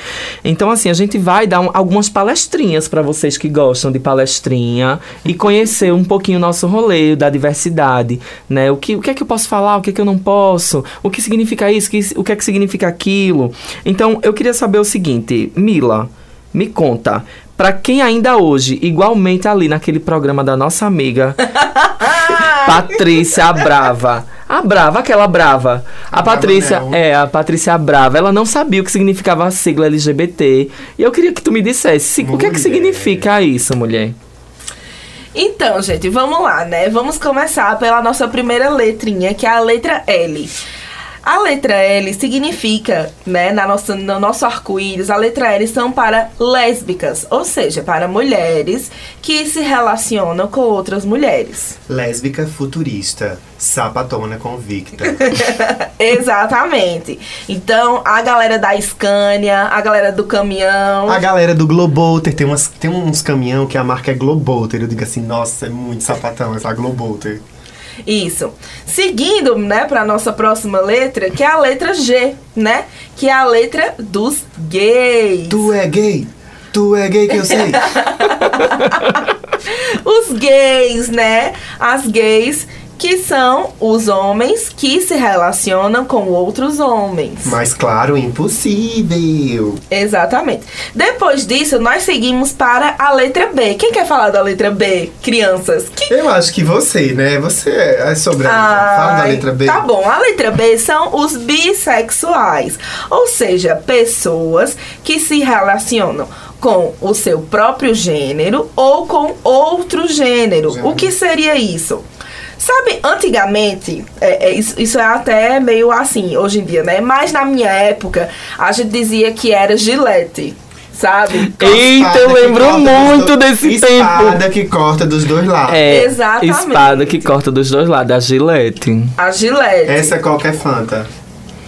Então, assim, a gente vai dar um- algumas palestrinhas pra vocês que gostam de palestrinha e conhecer um pouquinho o nosso rolê da diversidade, né? O que, o que é que eu posso falar, o que é que eu não posso, o que significa isso, o que é que significa aquilo. Então, eu queria saber o seguinte, Mila. Me conta, pra quem ainda hoje, igualmente ali naquele programa da nossa amiga Patrícia a Brava. A Brava, aquela Brava. A Brava Patrícia, não. é, a Patrícia Brava, ela não sabia o que significava a sigla LGBT. E eu queria que tu me dissesse, se- o que é que Mulher. significa isso, mulher? Então, gente, vamos lá, né? Vamos começar pela nossa primeira letrinha, que é a letra L. A letra L significa, né, na nossa, no nosso arco-íris, a letra L são para lésbicas, ou seja, para mulheres que se relacionam com outras mulheres. Lésbica futurista, sapatona convicta. Exatamente. Então, a galera da Scania, a galera do caminhão. A galera do Globoter, tem, umas, tem uns caminhão que a marca é Globoter. Eu digo assim, nossa, é muito sapatão essa Globoter. Isso. Seguindo, né, para nossa próxima letra, que é a letra G, né? Que é a letra dos gays. Tu é gay? Tu é gay que eu sei. Os gays, né? As gays que são os homens que se relacionam com outros homens. Mas claro, impossível. Exatamente. Depois disso, nós seguimos para a letra B. Quem quer falar da letra B, crianças? Que Eu acho que você, né? Você é sobre a letra. Fala da letra B. Tá bom, a letra B são os bissexuais, ou seja, pessoas que se relacionam com o seu próprio gênero ou com outro gênero. Gênero. O que seria isso? Sabe, antigamente, é, é, isso, isso é até meio assim, hoje em dia, né? Mas na minha época, a gente dizia que era gilete. sabe? Eita, eu Espada lembro muito dois- desse tempo. Espada que corta dos dois lados. É, Exatamente. espada que corta dos dois lados, a gilete. A Gillette. Essa é qualquer Fanta.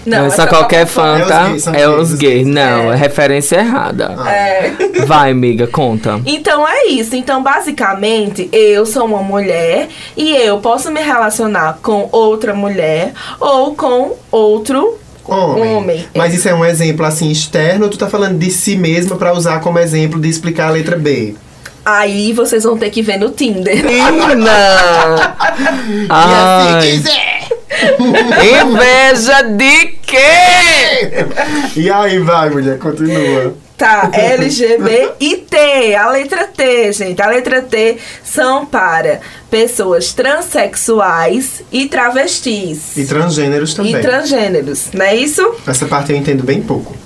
Não, essa qualquer fã. fanta É os gays, são é gays, os os gays. gays. Não, É. é referência errada. É. Vai, amiga, conta. Então é isso. Então, basicamente, eu sou uma mulher e eu posso me relacionar com outra mulher ou com outro Homem. Homem. Mas isso é um exemplo assim externo ou tu tá falando de si mesma pra usar como exemplo de explicar a letra B? Aí vocês vão ter que ver no Tinder. Menina! Ai, inveja de quê? E aí vai, mulher, continua. Tá, LGBT e T, a letra T, gente. A letra T são para pessoas transexuais e travestis. E transgêneros também. E transgêneros, não é isso? Essa parte eu entendo bem pouco.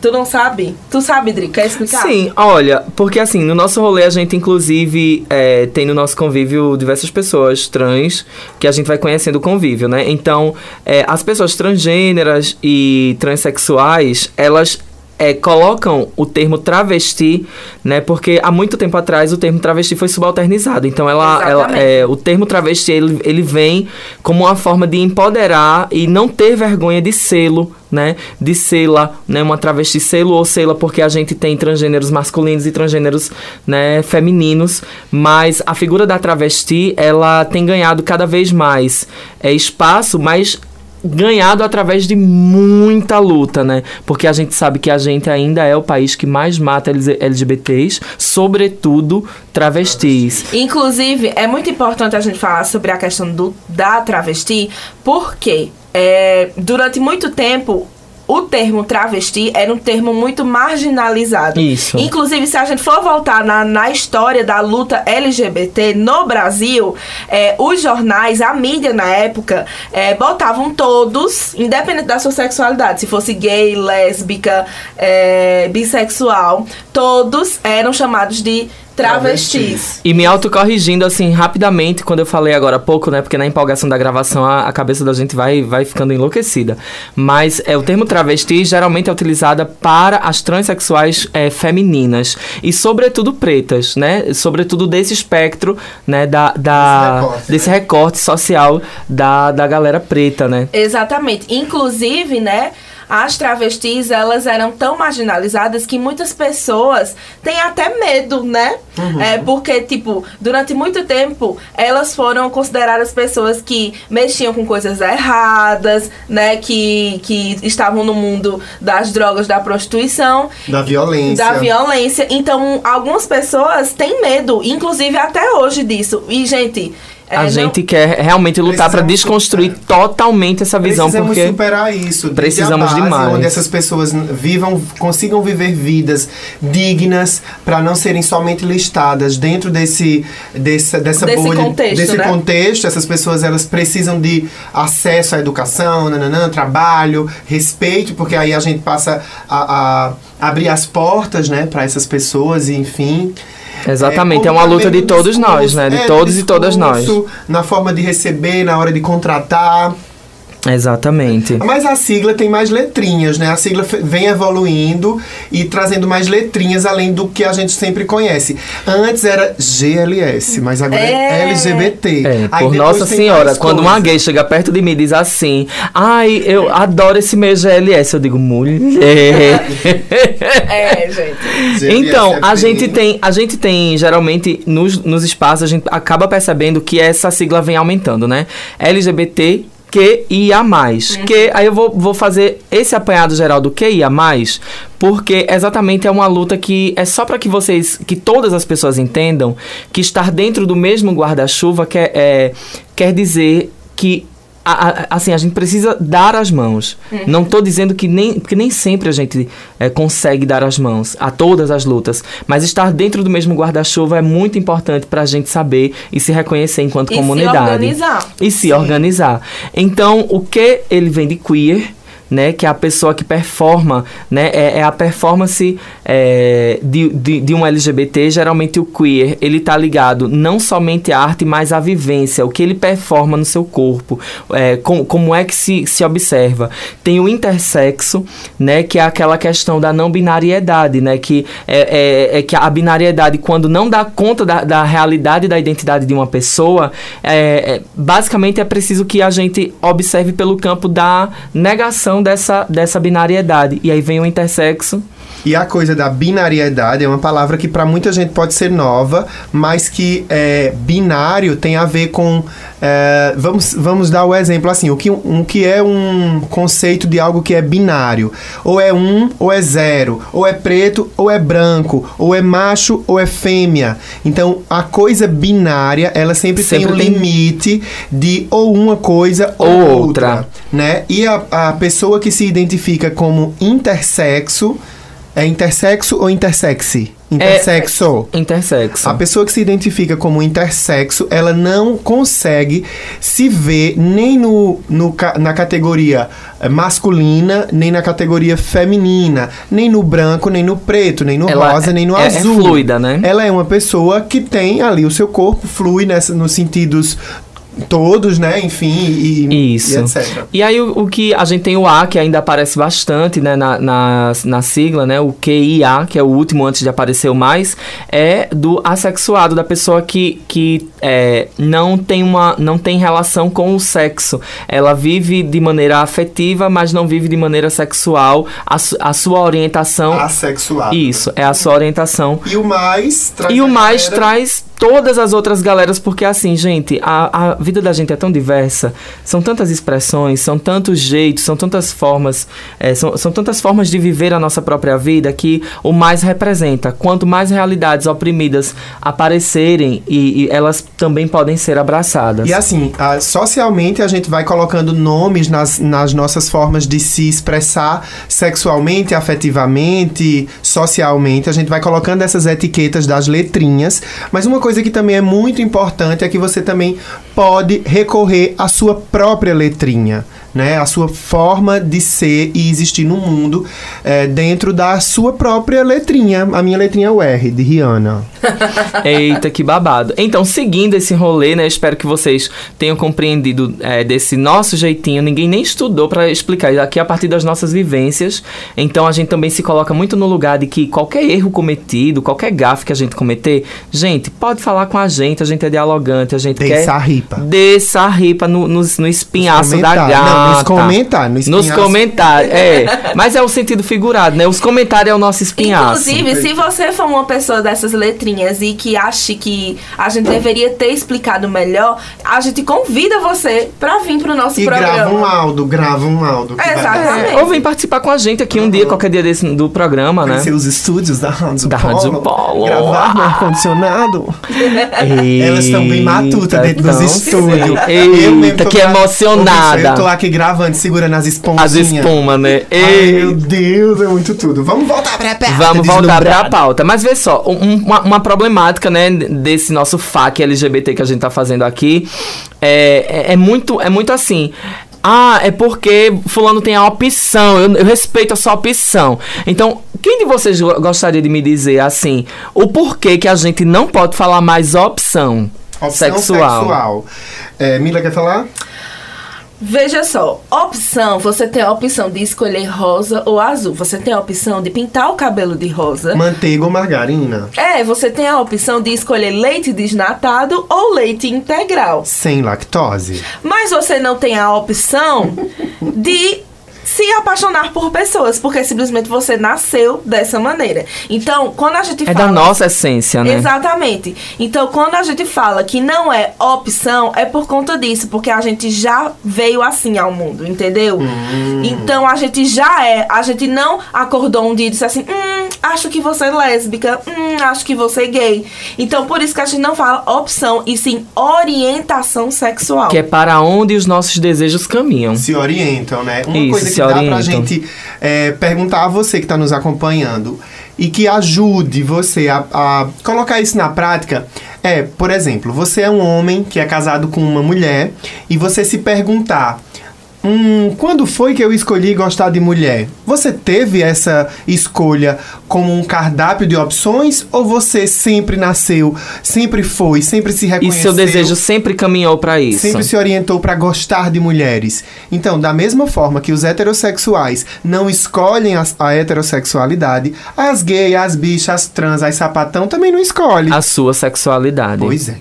Tu não sabe? Tu sabe, Dri? Quer explicar? Sim, olha, porque assim, no nosso rolê a gente inclusive é, tem no nosso convívio diversas pessoas trans que a gente vai conhecendo o convívio, né? Então, é, as pessoas transgêneras e transexuais, elas é, colocam o termo travesti, né? Porque há muito tempo atrás o termo travesti foi subalternizado. Então ela, ela é, o termo travesti ele, ele vem como uma forma de empoderar e não ter vergonha de selo, né? De sela, né? Uma travesti selo ou sela porque a gente tem transgêneros masculinos e transgêneros, né? Femininos, mas a figura da travesti ela tem ganhado cada vez mais é, espaço, mas ganhado através de muita luta, né? Porque a gente sabe que a gente ainda é o país que mais mata LGBTs, sobretudo travestis. Inclusive, é muito importante a gente falar sobre a questão do, da travesti, porque é, durante muito tempo o termo travesti era um termo muito marginalizado. Isso. Inclusive, se a gente for voltar na, na história da luta LGBT no Brasil, é, os jornais, a mídia na época, é, botavam todos, independente da sua sexualidade, se fosse gay, lésbica, é, bissexual, todos eram chamados de travestis. E me autocorrigindo, assim, rapidamente, quando eu falei agora há pouco, né? Porque na empolgação da gravação a, a cabeça da gente vai, vai ficando enlouquecida. Mas é, o termo travesti geralmente é utilizada para as transexuais é, femininas. E sobretudo pretas, né? Sobretudo desse espectro, né? Da, da, Desse recorte, desse né? recorte social da, da galera preta, né? Exatamente. Inclusive, né? As travestis, elas eram tão marginalizadas que muitas pessoas têm até medo, né? É porque, tipo, durante muito tempo, elas foram consideradas pessoas que mexiam com coisas erradas, né? Que, que estavam no mundo das drogas, da prostituição, Da violência. da violência. Então, algumas pessoas têm medo, inclusive até hoje disso. E, gente. É, a não- gente quer realmente lutar para desconstruir superar. totalmente essa visão, Precisamos porque superar isso. precisamos a base, demais. Onde essas pessoas vivam, consigam viver vidas dignas para não serem somente listadas dentro desse, dessa, dessa Desse bolha, contexto, desse né? contexto. Essas pessoas elas precisam de acesso à educação, nananã, trabalho, respeito, porque aí a gente passa a, a abrir as portas, né, para essas pessoas e enfim. Exatamente, é, como uma luta de todos discurso, nós, né? De é, todos e todas nós. discurso, Na forma de receber, na hora de contratar. Exatamente. Mas a sigla tem mais letrinhas, né? A sigla vem evoluindo e trazendo mais letrinhas além do que a gente sempre conhece. Antes era GLS, mas agora é, É. LGBT. É, Aí por Nossa Senhora, quando uma coisa. gay chega perto de mim e diz assim, ai, eu adoro esse meu GLS, eu digo, mulher. É, gente. GLS então, é a gente tem, a gente tem, geralmente, nos, nos espaços, a gente acaba percebendo que essa sigla vem aumentando, né? LGBT que ia mais. Que aí eu vou, vou fazer esse apanhado geral do que ia mais, porque exatamente é uma luta que é só para que vocês, que todas as pessoas entendam que estar dentro do mesmo guarda-chuva quer, é, quer dizer que a- a- assim, a gente precisa dar as mãos. Não tô dizendo que nem, porque nem sempre a gente é, consegue dar as mãos a todas as lutas, mas estar dentro do mesmo guarda-chuva é muito importante pra gente saber e se reconhecer enquanto E se comunidade. organizar. E se organizar. Então, o que ele vem de queer, né, que é a pessoa que performa, né, é, é a performance é, de, de, de um LGBT, geralmente o queer, ele tá ligado não somente à arte, mas à vivência, o que ele performa no seu corpo, é, com, como é que se, se observa. Tem o intersexo, né, que é aquela questão da não binariedade, né, que é, é, é que a binariedade, quando não dá conta da, da realidade da identidade de uma pessoa, é, é, basicamente é preciso que a gente observe pelo campo da negação dessa, dessa binariedade. E aí vem o intersexo. E a coisa da binariedade é uma palavra que para muita gente pode ser nova, mas que é, binário tem a ver com. é, vamos, vamos dar o exemplo assim: o que, um, que é um conceito de algo que é binário? Ou é um ou é zero, ou é preto ou é branco, ou é macho ou é fêmea. Então a coisa binária ela sempre, Sempre tem um tem- limite de ou uma coisa ou, Ou outra. outra. Né? E a, a pessoa que se identifica como intersexo. É intersexo ou intersexe? Intersexo. Intersexo. A pessoa que se identifica como intersexo, ela não consegue se ver nem no, no na categoria eh, masculina, nem na categoria feminina, nem no branco, nem no preto, nem no Ela rosa, nem no é- é azul. fluida, né? Ela é uma pessoa que tem ali o seu corpo flui nessa, nos sentidos todos, né? Enfim, e, Isso. e etc. E aí o, o que a gente tem o A, que ainda aparece bastante né, na, na, na sigla, né? O QIA, que é o último antes de aparecer o mais, é do assexuado, da pessoa que, que é, não, tem uma, não tem relação com o sexo. Ela vive de maneira afetiva, mas não vive de maneira sexual. A, su- a sua orientação. Assexuado. Isso, é a sua orientação. E o mais traz E o mais traz todas as outras galeras, porque assim, gente, a, a vida da gente é tão diversa, são tantas expressões, são tantos jeitos, são tantas formas, é, são, são tantas formas de viver a nossa própria vida que o mais representa. Quanto mais realidades oprimidas aparecerem, e, e elas também podem ser abraçadas. E assim, ah, socialmente a gente vai colocando nomes nas, nas nossas formas de se expressar sexualmente, afetivamente, socialmente. A gente vai colocando essas etiquetas das letrinhas. Mas uma coisa que também é muito importante é que você também pode recorrer à sua própria letrinha. Né, a sua forma de ser e existir no mundo eh, dentro da sua própria letrinha. A minha letrinha é o R, de Rihanna. Eita, que babado. Então, seguindo esse rolê, né? Espero que vocês tenham compreendido é, desse nosso jeitinho. Ninguém nem estudou pra explicar. Aqui a partir das nossas vivências. Então, a gente também se coloca muito no lugar de que qualquer erro cometido, qualquer gafe que a gente cometer, gente, pode falar com a gente. A gente é dialogante. A gente Desça quer. a ripa. Desça a ripa no, no, no espinhaço da gata. Não, nos comentários, no Nos comentários, é. Mas é o sentido figurado, né? Os comentários é o nosso espinhaço. Inclusive, se você for uma pessoa dessas letrinhas e que ache que a gente deveria ter explicado melhor, a gente convida você pra vir pro nosso E programa. grava um áudio, grava um áudio. Exatamente. Ou vem participar com a gente aqui um dia, qualquer dia desse do programa, né? Conhecer os estúdios da Rádio Da Rádio Polo. Gravar no ar-condicionado. Elas estão bem matutas dentro dos tão estúdios. sim. Eu mesmo Eita, tô que emocionada. Eu tô aqui gravando, segurando as esponjas. As espumas, né? Ai, meu Deus, é muito tudo. Vamos voltar pra pauta. Vamos voltar pra pauta. Mas vê só, um- uma, uma problemática, né, desse nosso FAQ LGBT que a gente tá fazendo aqui é, é, é muito, é muito assim. Ah, é porque fulano tem a opção, eu, eu respeito a sua opção. Então, quem de vocês go- gostaria de me dizer, assim, o porquê que a gente não pode falar mais opção, Opção sexual? sexual. É, Mila quer falar? Veja só, opção, você tem a opção de escolher rosa ou azul. Você tem a opção de pintar o cabelo de rosa. Manteiga ou margarina? É, você tem a opção de escolher leite desnatado ou leite integral. Sem lactose. Mas você não tem a opção de se apaixonar por pessoas, porque simplesmente você nasceu dessa maneira. Então, quando a gente É fala da nossa essência, né? Exatamente. Então, quando a gente fala que não é opção, é por conta disso, porque a gente já veio assim ao mundo, entendeu? Então, a gente já é, a gente não acordou um dia e disse assim: hum, acho que você é lésbica, hum, acho que você é gay. Então, por isso que a gente não fala opção, e sim orientação sexual. Que é para onde os nossos desejos caminham. Se orientam, né? Uma Isso, coisa que se dá pra orientam. gente é, perguntar a você que está nos acompanhando e que ajude você a, a colocar isso na prática é, por exemplo, você é um homem que é casado com uma mulher e você se perguntar Hum, quando foi que eu escolhi gostar de mulher? Você teve essa escolha como um cardápio de opções ou você sempre nasceu, sempre foi, sempre se E reconheceu? seu desejo sempre caminhou pra isso. Sempre se orientou para gostar de mulheres. Então, da mesma forma que os heterossexuais não escolhem as- a, heterossexualidade, as gays, as bichas, as trans, as sapatão também não escolhem. A sua sexualidade. Pois é.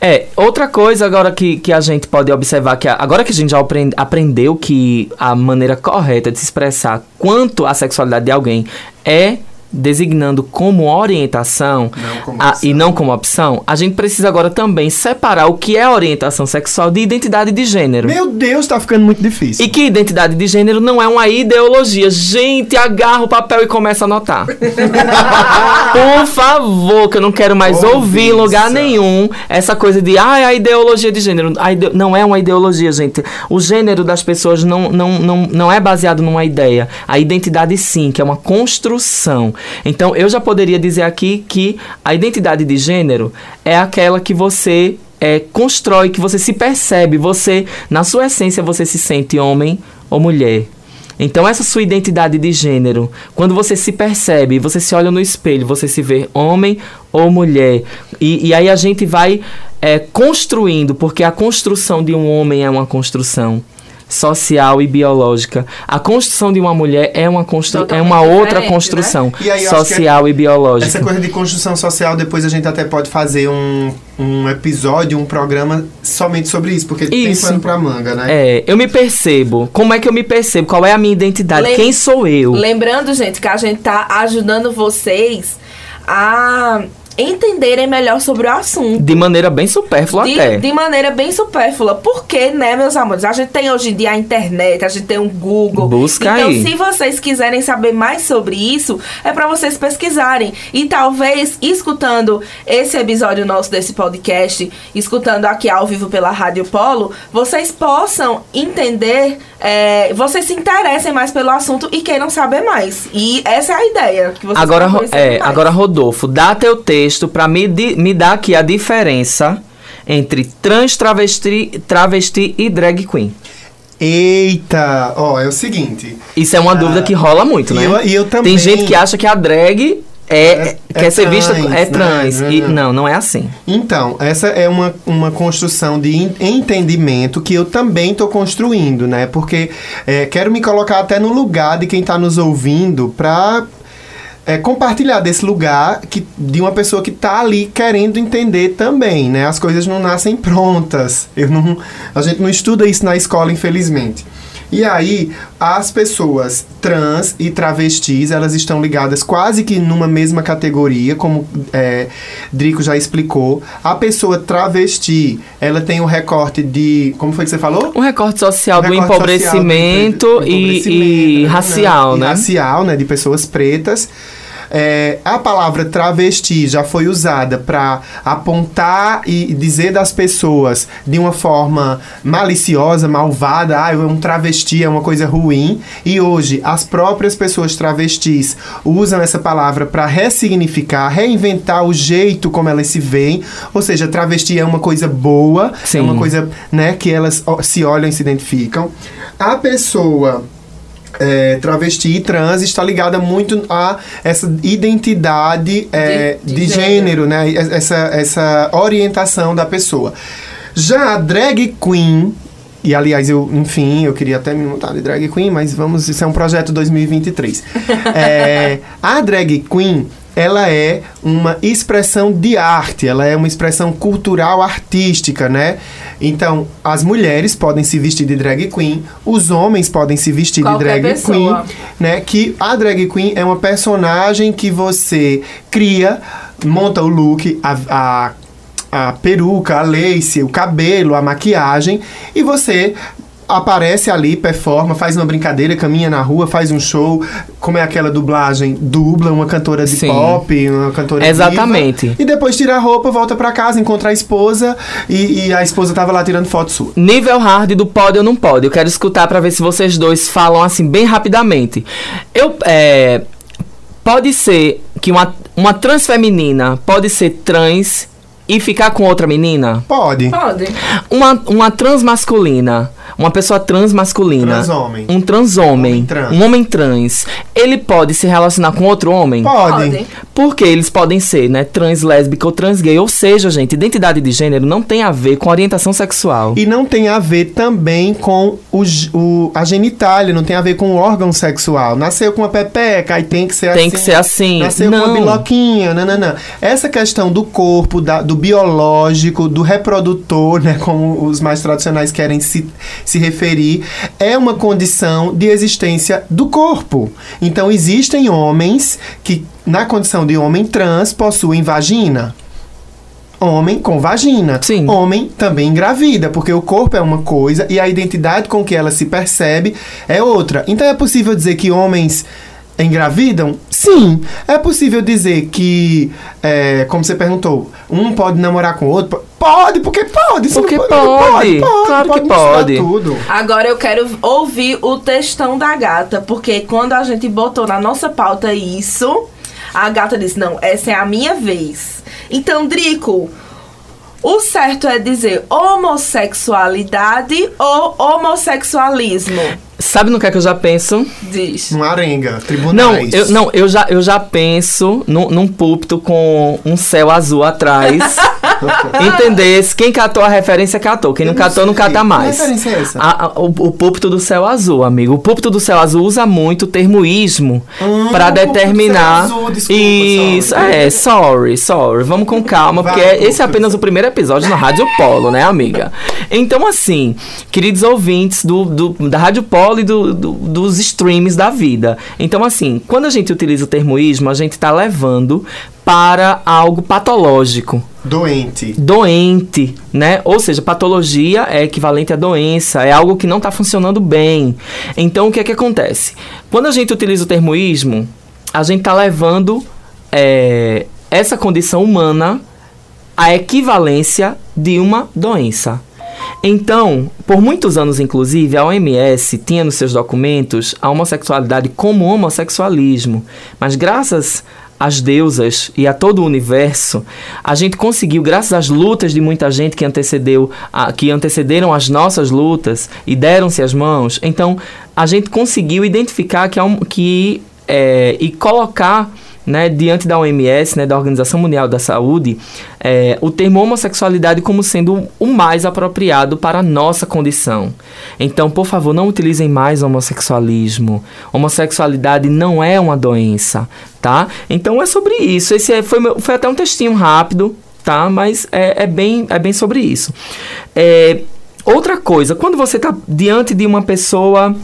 É, outra coisa agora que, que a gente pode observar, que a- agora que a gente já aprend- aprendeu que a maneira correta de se expressar quanto à sexualidade de alguém é designando como orientação Não como a- e não como opção, a gente precisa agora também separar o que é orientação sexual de identidade de gênero. Meu Deus, tá ficando muito difícil. E que identidade de gênero não é uma ideologia. Gente, agarra o papel e começa a anotar. Por favor, que eu não quero mais Ouviça. ouvir em lugar nenhum essa coisa de ah, a ideologia de gênero. Ide- Não é uma ideologia, gente. O gênero das pessoas não, não, não, não é baseado numa ideia. A identidade sim, que é uma construção. Então, eu já poderia dizer aqui que a identidade de gênero é aquela que você é, constrói, que você se percebe, você, na sua essência, você se sente homem ou mulher. Então, essa sua identidade de gênero, quando você se percebe, você se olha no espelho, você se vê homem ou mulher. E, e aí a gente vai é, construindo, porque a construção de um homem é uma construção social e biológica. A construção de uma mulher é uma, constru é uma outra diferente, construção E aí social e biológica. Essa coisa de construção social, depois a gente até pode fazer um, um episódio, um programa somente sobre isso, porque tem Isso. pano pra manga, né? É, eu me percebo. Como é que eu me percebo? Qual é a minha identidade? Lem- Quem sou eu? Lembrando, gente, que a gente tá ajudando vocês a entenderem melhor sobre o assunto. De maneira bem supérflua até. De, de maneira bem supérflua. Porque, né, meus amores? A gente tem hoje em dia a internet, a gente tem um Google. Busca então, aí. se vocês quiserem saber mais sobre isso, é pra vocês pesquisarem. E talvez, escutando esse episódio nosso desse podcast, escutando aqui ao vivo pela Rádio Polo, vocês possam entender, é, vocês se interessem mais pelo assunto e queiram saber mais. E essa é a ideia. Que vocês Agora, é, mais. agora, Rodolfo, dá teu texto pra me, di- me dar aqui a diferença entre trans, travesti, travesti e drag queen. Eita! Ó, é o seguinte. Isso é uma dúvida que rola muito, né? eu- e eu também- Tem gente que acha que a drag é, É- quer é ser vista trans, é né? trans. Não, E, não. não, não é assim. Então, essa é uma, uma construção de en- entendimento que eu também estou construindo, né? Porque é, quero me colocar até no lugar de quem está nos ouvindo para compartilhar desse lugar que, de uma pessoa que está ali querendo entender também, né? As coisas não nascem prontas. Eu não, a gente não estuda isso na escola, infelizmente. E aí, as pessoas trans e travestis, elas estão ligadas quase que numa mesma categoria, como é, Drico já explicou. A pessoa travesti, ela tem um recorte de... Como foi que você falou? Um recorte social do recorte empobrecimento, social do e, empobrecimento, e né? racial, E né? racial, né? De pessoas pretas. É, a palavra travesti já foi usada para apontar e dizer das pessoas de uma forma maliciosa, malvada, ah, um travesti é uma coisa ruim. E hoje as próprias pessoas travestis usam essa palavra para ressignificar, reinventar o jeito como elas se veem. Ou seja, travesti é uma coisa boa, Sim. é uma coisa né, que elas se olham e se identificam. A pessoa é, travesti e trans está ligada muito a essa identidade é, De- de, de gênero, né? Essa, essa orientação da pessoa. Já a drag queen. E aliás, eu, enfim, eu queria até me montar de drag queen, mas vamos, isso é um projeto 2023. É, a drag queen, ela é uma expressão de arte, ela é uma expressão cultural artística, né? Então, as mulheres podem se vestir de drag queen, os homens podem se vestir Qualquer de drag pessoa. queen, né? Que a drag queen é uma personagem que você cria, monta o look, a, a, a peruca, a lace, o cabelo, a maquiagem e você aparece ali, performa, faz uma brincadeira, caminha na rua, faz um show, como é aquela dublagem, dubla uma cantora de Sim. pop, uma cantora Exatamente. diva, e depois tira a roupa, volta pra casa, encontra a esposa e, e a esposa tava lá tirando foto sua. Nível hard do pode ou não pode. Eu quero escutar pra ver se vocês dois falam assim bem rapidamente. Eu é, pode ser que uma uma trans feminina pode ser trans e ficar com outra menina? Pode. Pode. Uma, uma trans masculina uma pessoa transmasculina, Transhomem. um transhomem, Homem trans. um homem trans, ele pode se relacionar com outro homem? Pode. Porque eles podem ser, né, trans, lésbica ou trans gay. Ou seja, gente, identidade de gênero não tem a ver com orientação sexual. E não tem a ver também com o, o- a genitália, não tem a ver com o órgão sexual. Nasceu com uma pepeca, aí tem que ser Tem assim. que ser assim. Nasceu com Não. uma biloquinha, nananã. Essa questão do corpo, da- do biológico, do reprodutor, né, como os mais tradicionais querem se, se referir, é uma condição de existência do corpo. Então, existem homens que, na condição de homem trans, possuem vagina. Homem com vagina. Sim. Homem também engravida, porque o corpo é uma coisa e a identidade com que ela se percebe é outra. Então é possível dizer que homens engravidam? Sim. É possível dizer que, é, como você perguntou, um pode namorar com o outro? Pode, porque pode. Porque não pode. Claro que misturar pode. Tudo. Agora eu quero ouvir o textão da gata, porque quando a gente botou na nossa pauta isso, a gata disse: Não, essa é a minha vez. Então, Drico, o certo é dizer homossexualidade ou homossexualismo? Sabe no que é que eu já penso? Diz. Numa arenga, Não, tribunais. eu, não eu, já, eu já penso num, num púlpito com um céu azul atrás. Entendesse? Quem catou a referência, catou. Quem não, não catou, não sei. cata Que mais. referência é essa? A- a- o, o púlpito do céu azul, amigo. O púlpito do céu azul usa muito o termo ismo Hum, púlpito do determinar. céu azul, desculpa, Isso, sorry. é, sorry, sorry. Vamos com calma, Vai, porque esse é apenas o primeiro episódio na Rádio Polo, né, amiga? Então, assim, queridos ouvintes do, do- da Rádio Polo e do- do- dos streams da vida. Então, assim, quando a gente utiliza o termo ismo, a gente tá levando para algo patológico Doente. doente, né? Ou seja, patologia é equivalente a doença, é algo que não está funcionando bem. Então, o que é que acontece? Quando a gente utiliza o termo ismo, a gente está levando é, essa condição humana à equivalência de uma doença. Então, por muitos anos, inclusive, a OMS tinha nos seus documentos a homossexualidade como homossexualismo. Mas graças às deusas e a todo o universo, a gente conseguiu, graças às lutas de muita gente que antecedeu, a- que antecederam as nossas lutas e deram-se as mãos, então a gente conseguiu identificar que, que é, e colocar né, diante da OMS, né, da Organização Mundial da Saúde, é, o termo homossexualidade como sendo o mais apropriado para a nossa condição. Então, por favor, não utilizem mais homossexualismo. Homossexualidade não é uma doença, tá? Então é sobre isso. Esse é- foi, foi até um textinho rápido, tá? Mas é, é bem, é bem sobre isso. É, outra coisa, quando você está diante de uma pessoa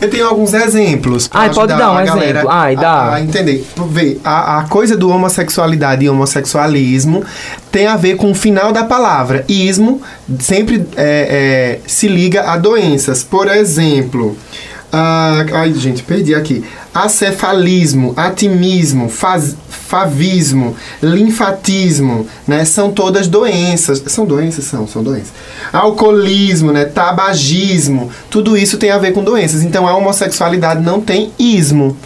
Eu tenho alguns exemplos. Ai, pode dar um exemplo. Ai, dá. A, a entender. Vê, a, a coisa do homossexualidade e homossexualismo tem a ver com o final da palavra. Ismo sempre é, é, se liga a doenças. Por exemplo. Ah, ai, gente, perdi aqui. Acefalismo, atimismo, faz- favismo, linfatismo, né? São todas doenças. São doenças? São, são doenças. Alcoolismo, né? Tabagismo, tudo isso tem a ver com doenças. Então a homossexualidade não tem ismo.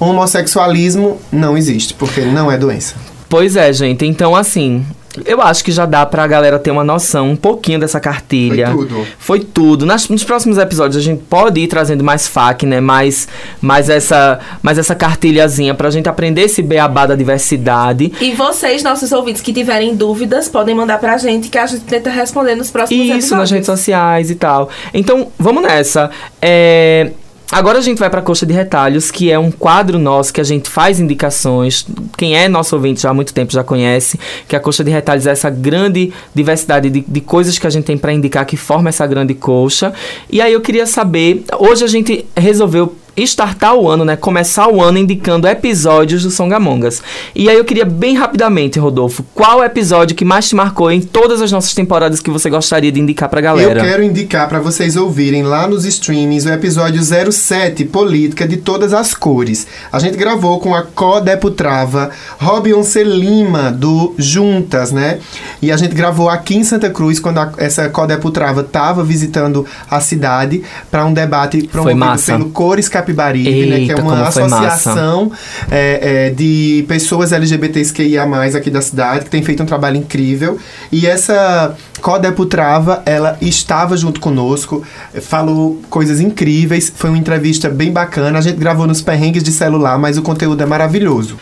Homossexualismo não existe, porque não é doença. Pois é, gente. Então, assim, eu acho que já dá pra galera ter uma noção um pouquinho dessa cartilha. Foi tudo. Foi tudo. Nas- nos próximos episódios a gente pode ir trazendo mais FAQ, né? Mais, mais, essa, mais essa cartilhazinha pra gente aprender esse beabá da diversidade. E vocês, nossos ouvintes, que tiverem dúvidas, podem mandar pra gente que a gente tenta responder nos próximos Isso, episódios. nas redes sociais e tal. Então, vamos nessa. É, Agora a gente vai para a Coxa de Retalhos, que é um quadro nosso que a gente faz indicações. Quem é nosso ouvinte já há muito tempo já conhece que a Coxa de Retalhos é essa grande diversidade de, de coisas que a gente tem para indicar que forma essa grande coxa. E aí eu queria saber, hoje a gente resolveu startar o ano, né? Começar o ano indicando episódios do Songamongas. E aí eu queria bem rapidamente, Rodolfo, qual episódio que mais te marcou em todas as nossas temporadas que você gostaria de indicar pra galera? Eu quero indicar para vocês ouvirem lá nos streamings o episódio 07, Política de Todas as Cores. A gente gravou com a co-deputrava Robionce Lima, do Juntas, né? E a gente gravou aqui em Santa Cruz, quando a- essa co-deputrava estava visitando a cidade, para um debate promovido pelo Cores Capital Capibaribe, né? Que é Eita, uma associação é, é, de pessoas LGBTs que ia mais aqui da cidade, que tem feito um trabalho incrível. E essa Codeputrava, ela estava junto conosco, falou coisas incríveis, foi uma entrevista bem bacana. A gente gravou nos perrengues de celular, mas o conteúdo é maravilhoso.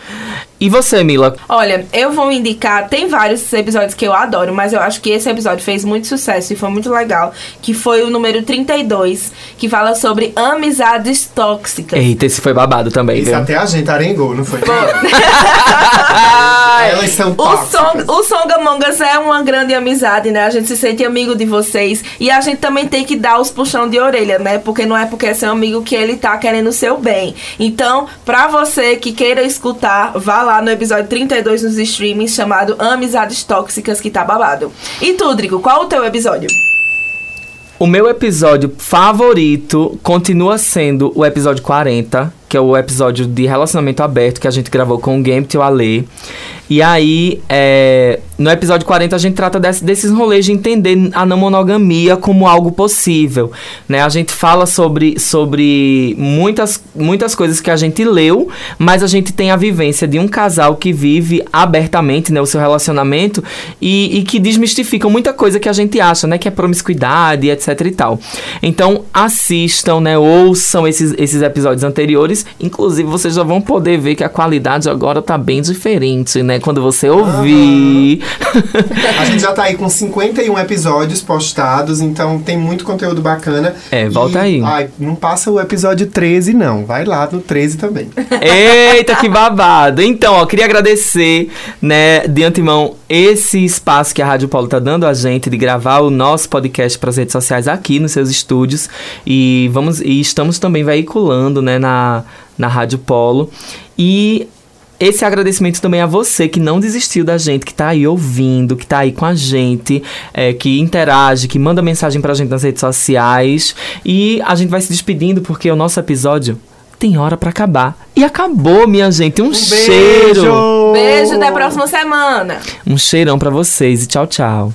E você, Mila? Olha, eu vou indicar, tem vários episódios que eu adoro, mas eu acho que esse episódio fez muito sucesso e foi muito legal, que foi o número 32, que fala sobre amizades tóxicas. Eita, esse foi babado também, Isso viu? até a gente arengou, não foi? Elas são O, tóxicas. O Song Among Us é uma grande amizade, né? A gente se sente amigo de vocês. E a gente também tem que dar os puxão de orelha, né? Porque não é porque é seu amigo que ele tá querendo o seu bem. Então, pra você que queira escutar, vá lá no episódio 32 nos streamings chamado Amizades Tóxicas, que tá babado. E tu, Drigo, qual o teu episódio? O meu episódio favorito continua sendo o episódio 40, que é o episódio de relacionamento aberto que a gente gravou com o Gambit e o Ale. E aí, é, no episódio 40, a gente trata desse- desses rolês de entender a não monogamia como algo possível. Né? A gente fala sobre, sobre muitas, muitas coisas que a gente leu, mas a gente tem a vivência de um casal que vive abertamente né, o seu relacionamento e, e que desmistificam muita coisa que a gente acha, né? Que é promiscuidade, etc e tal. Então, assistam, né? Ouçam esses, esses episódios anteriores. Inclusive, vocês já vão poder ver que a qualidade agora tá bem diferente, né? Quando você ouvir. A gente já tá aí com 51 episódios postados, então tem muito conteúdo bacana. É, volta E, aí. Ai, não passa o episódio 13, não. Vai lá no 13 também. Eita, que babado! Então, ó, queria agradecer, né, de antemão, esse espaço que a Rádio Polo tá dando a gente de gravar o nosso podcast para as redes sociais aqui nos seus estúdios. E vamos e estamos também veiculando, né, na, na Rádio Polo. E esse agradecimento também a você que não desistiu da gente, que tá aí ouvindo, que tá aí com a gente, é, que interage, que manda mensagem pra gente nas redes sociais. E a gente vai se despedindo porque o nosso episódio tem hora pra acabar. E acabou, minha gente. Um, cheiro. Beijo, até a próxima semana. Um cheirão pra vocês e tchau, tchau.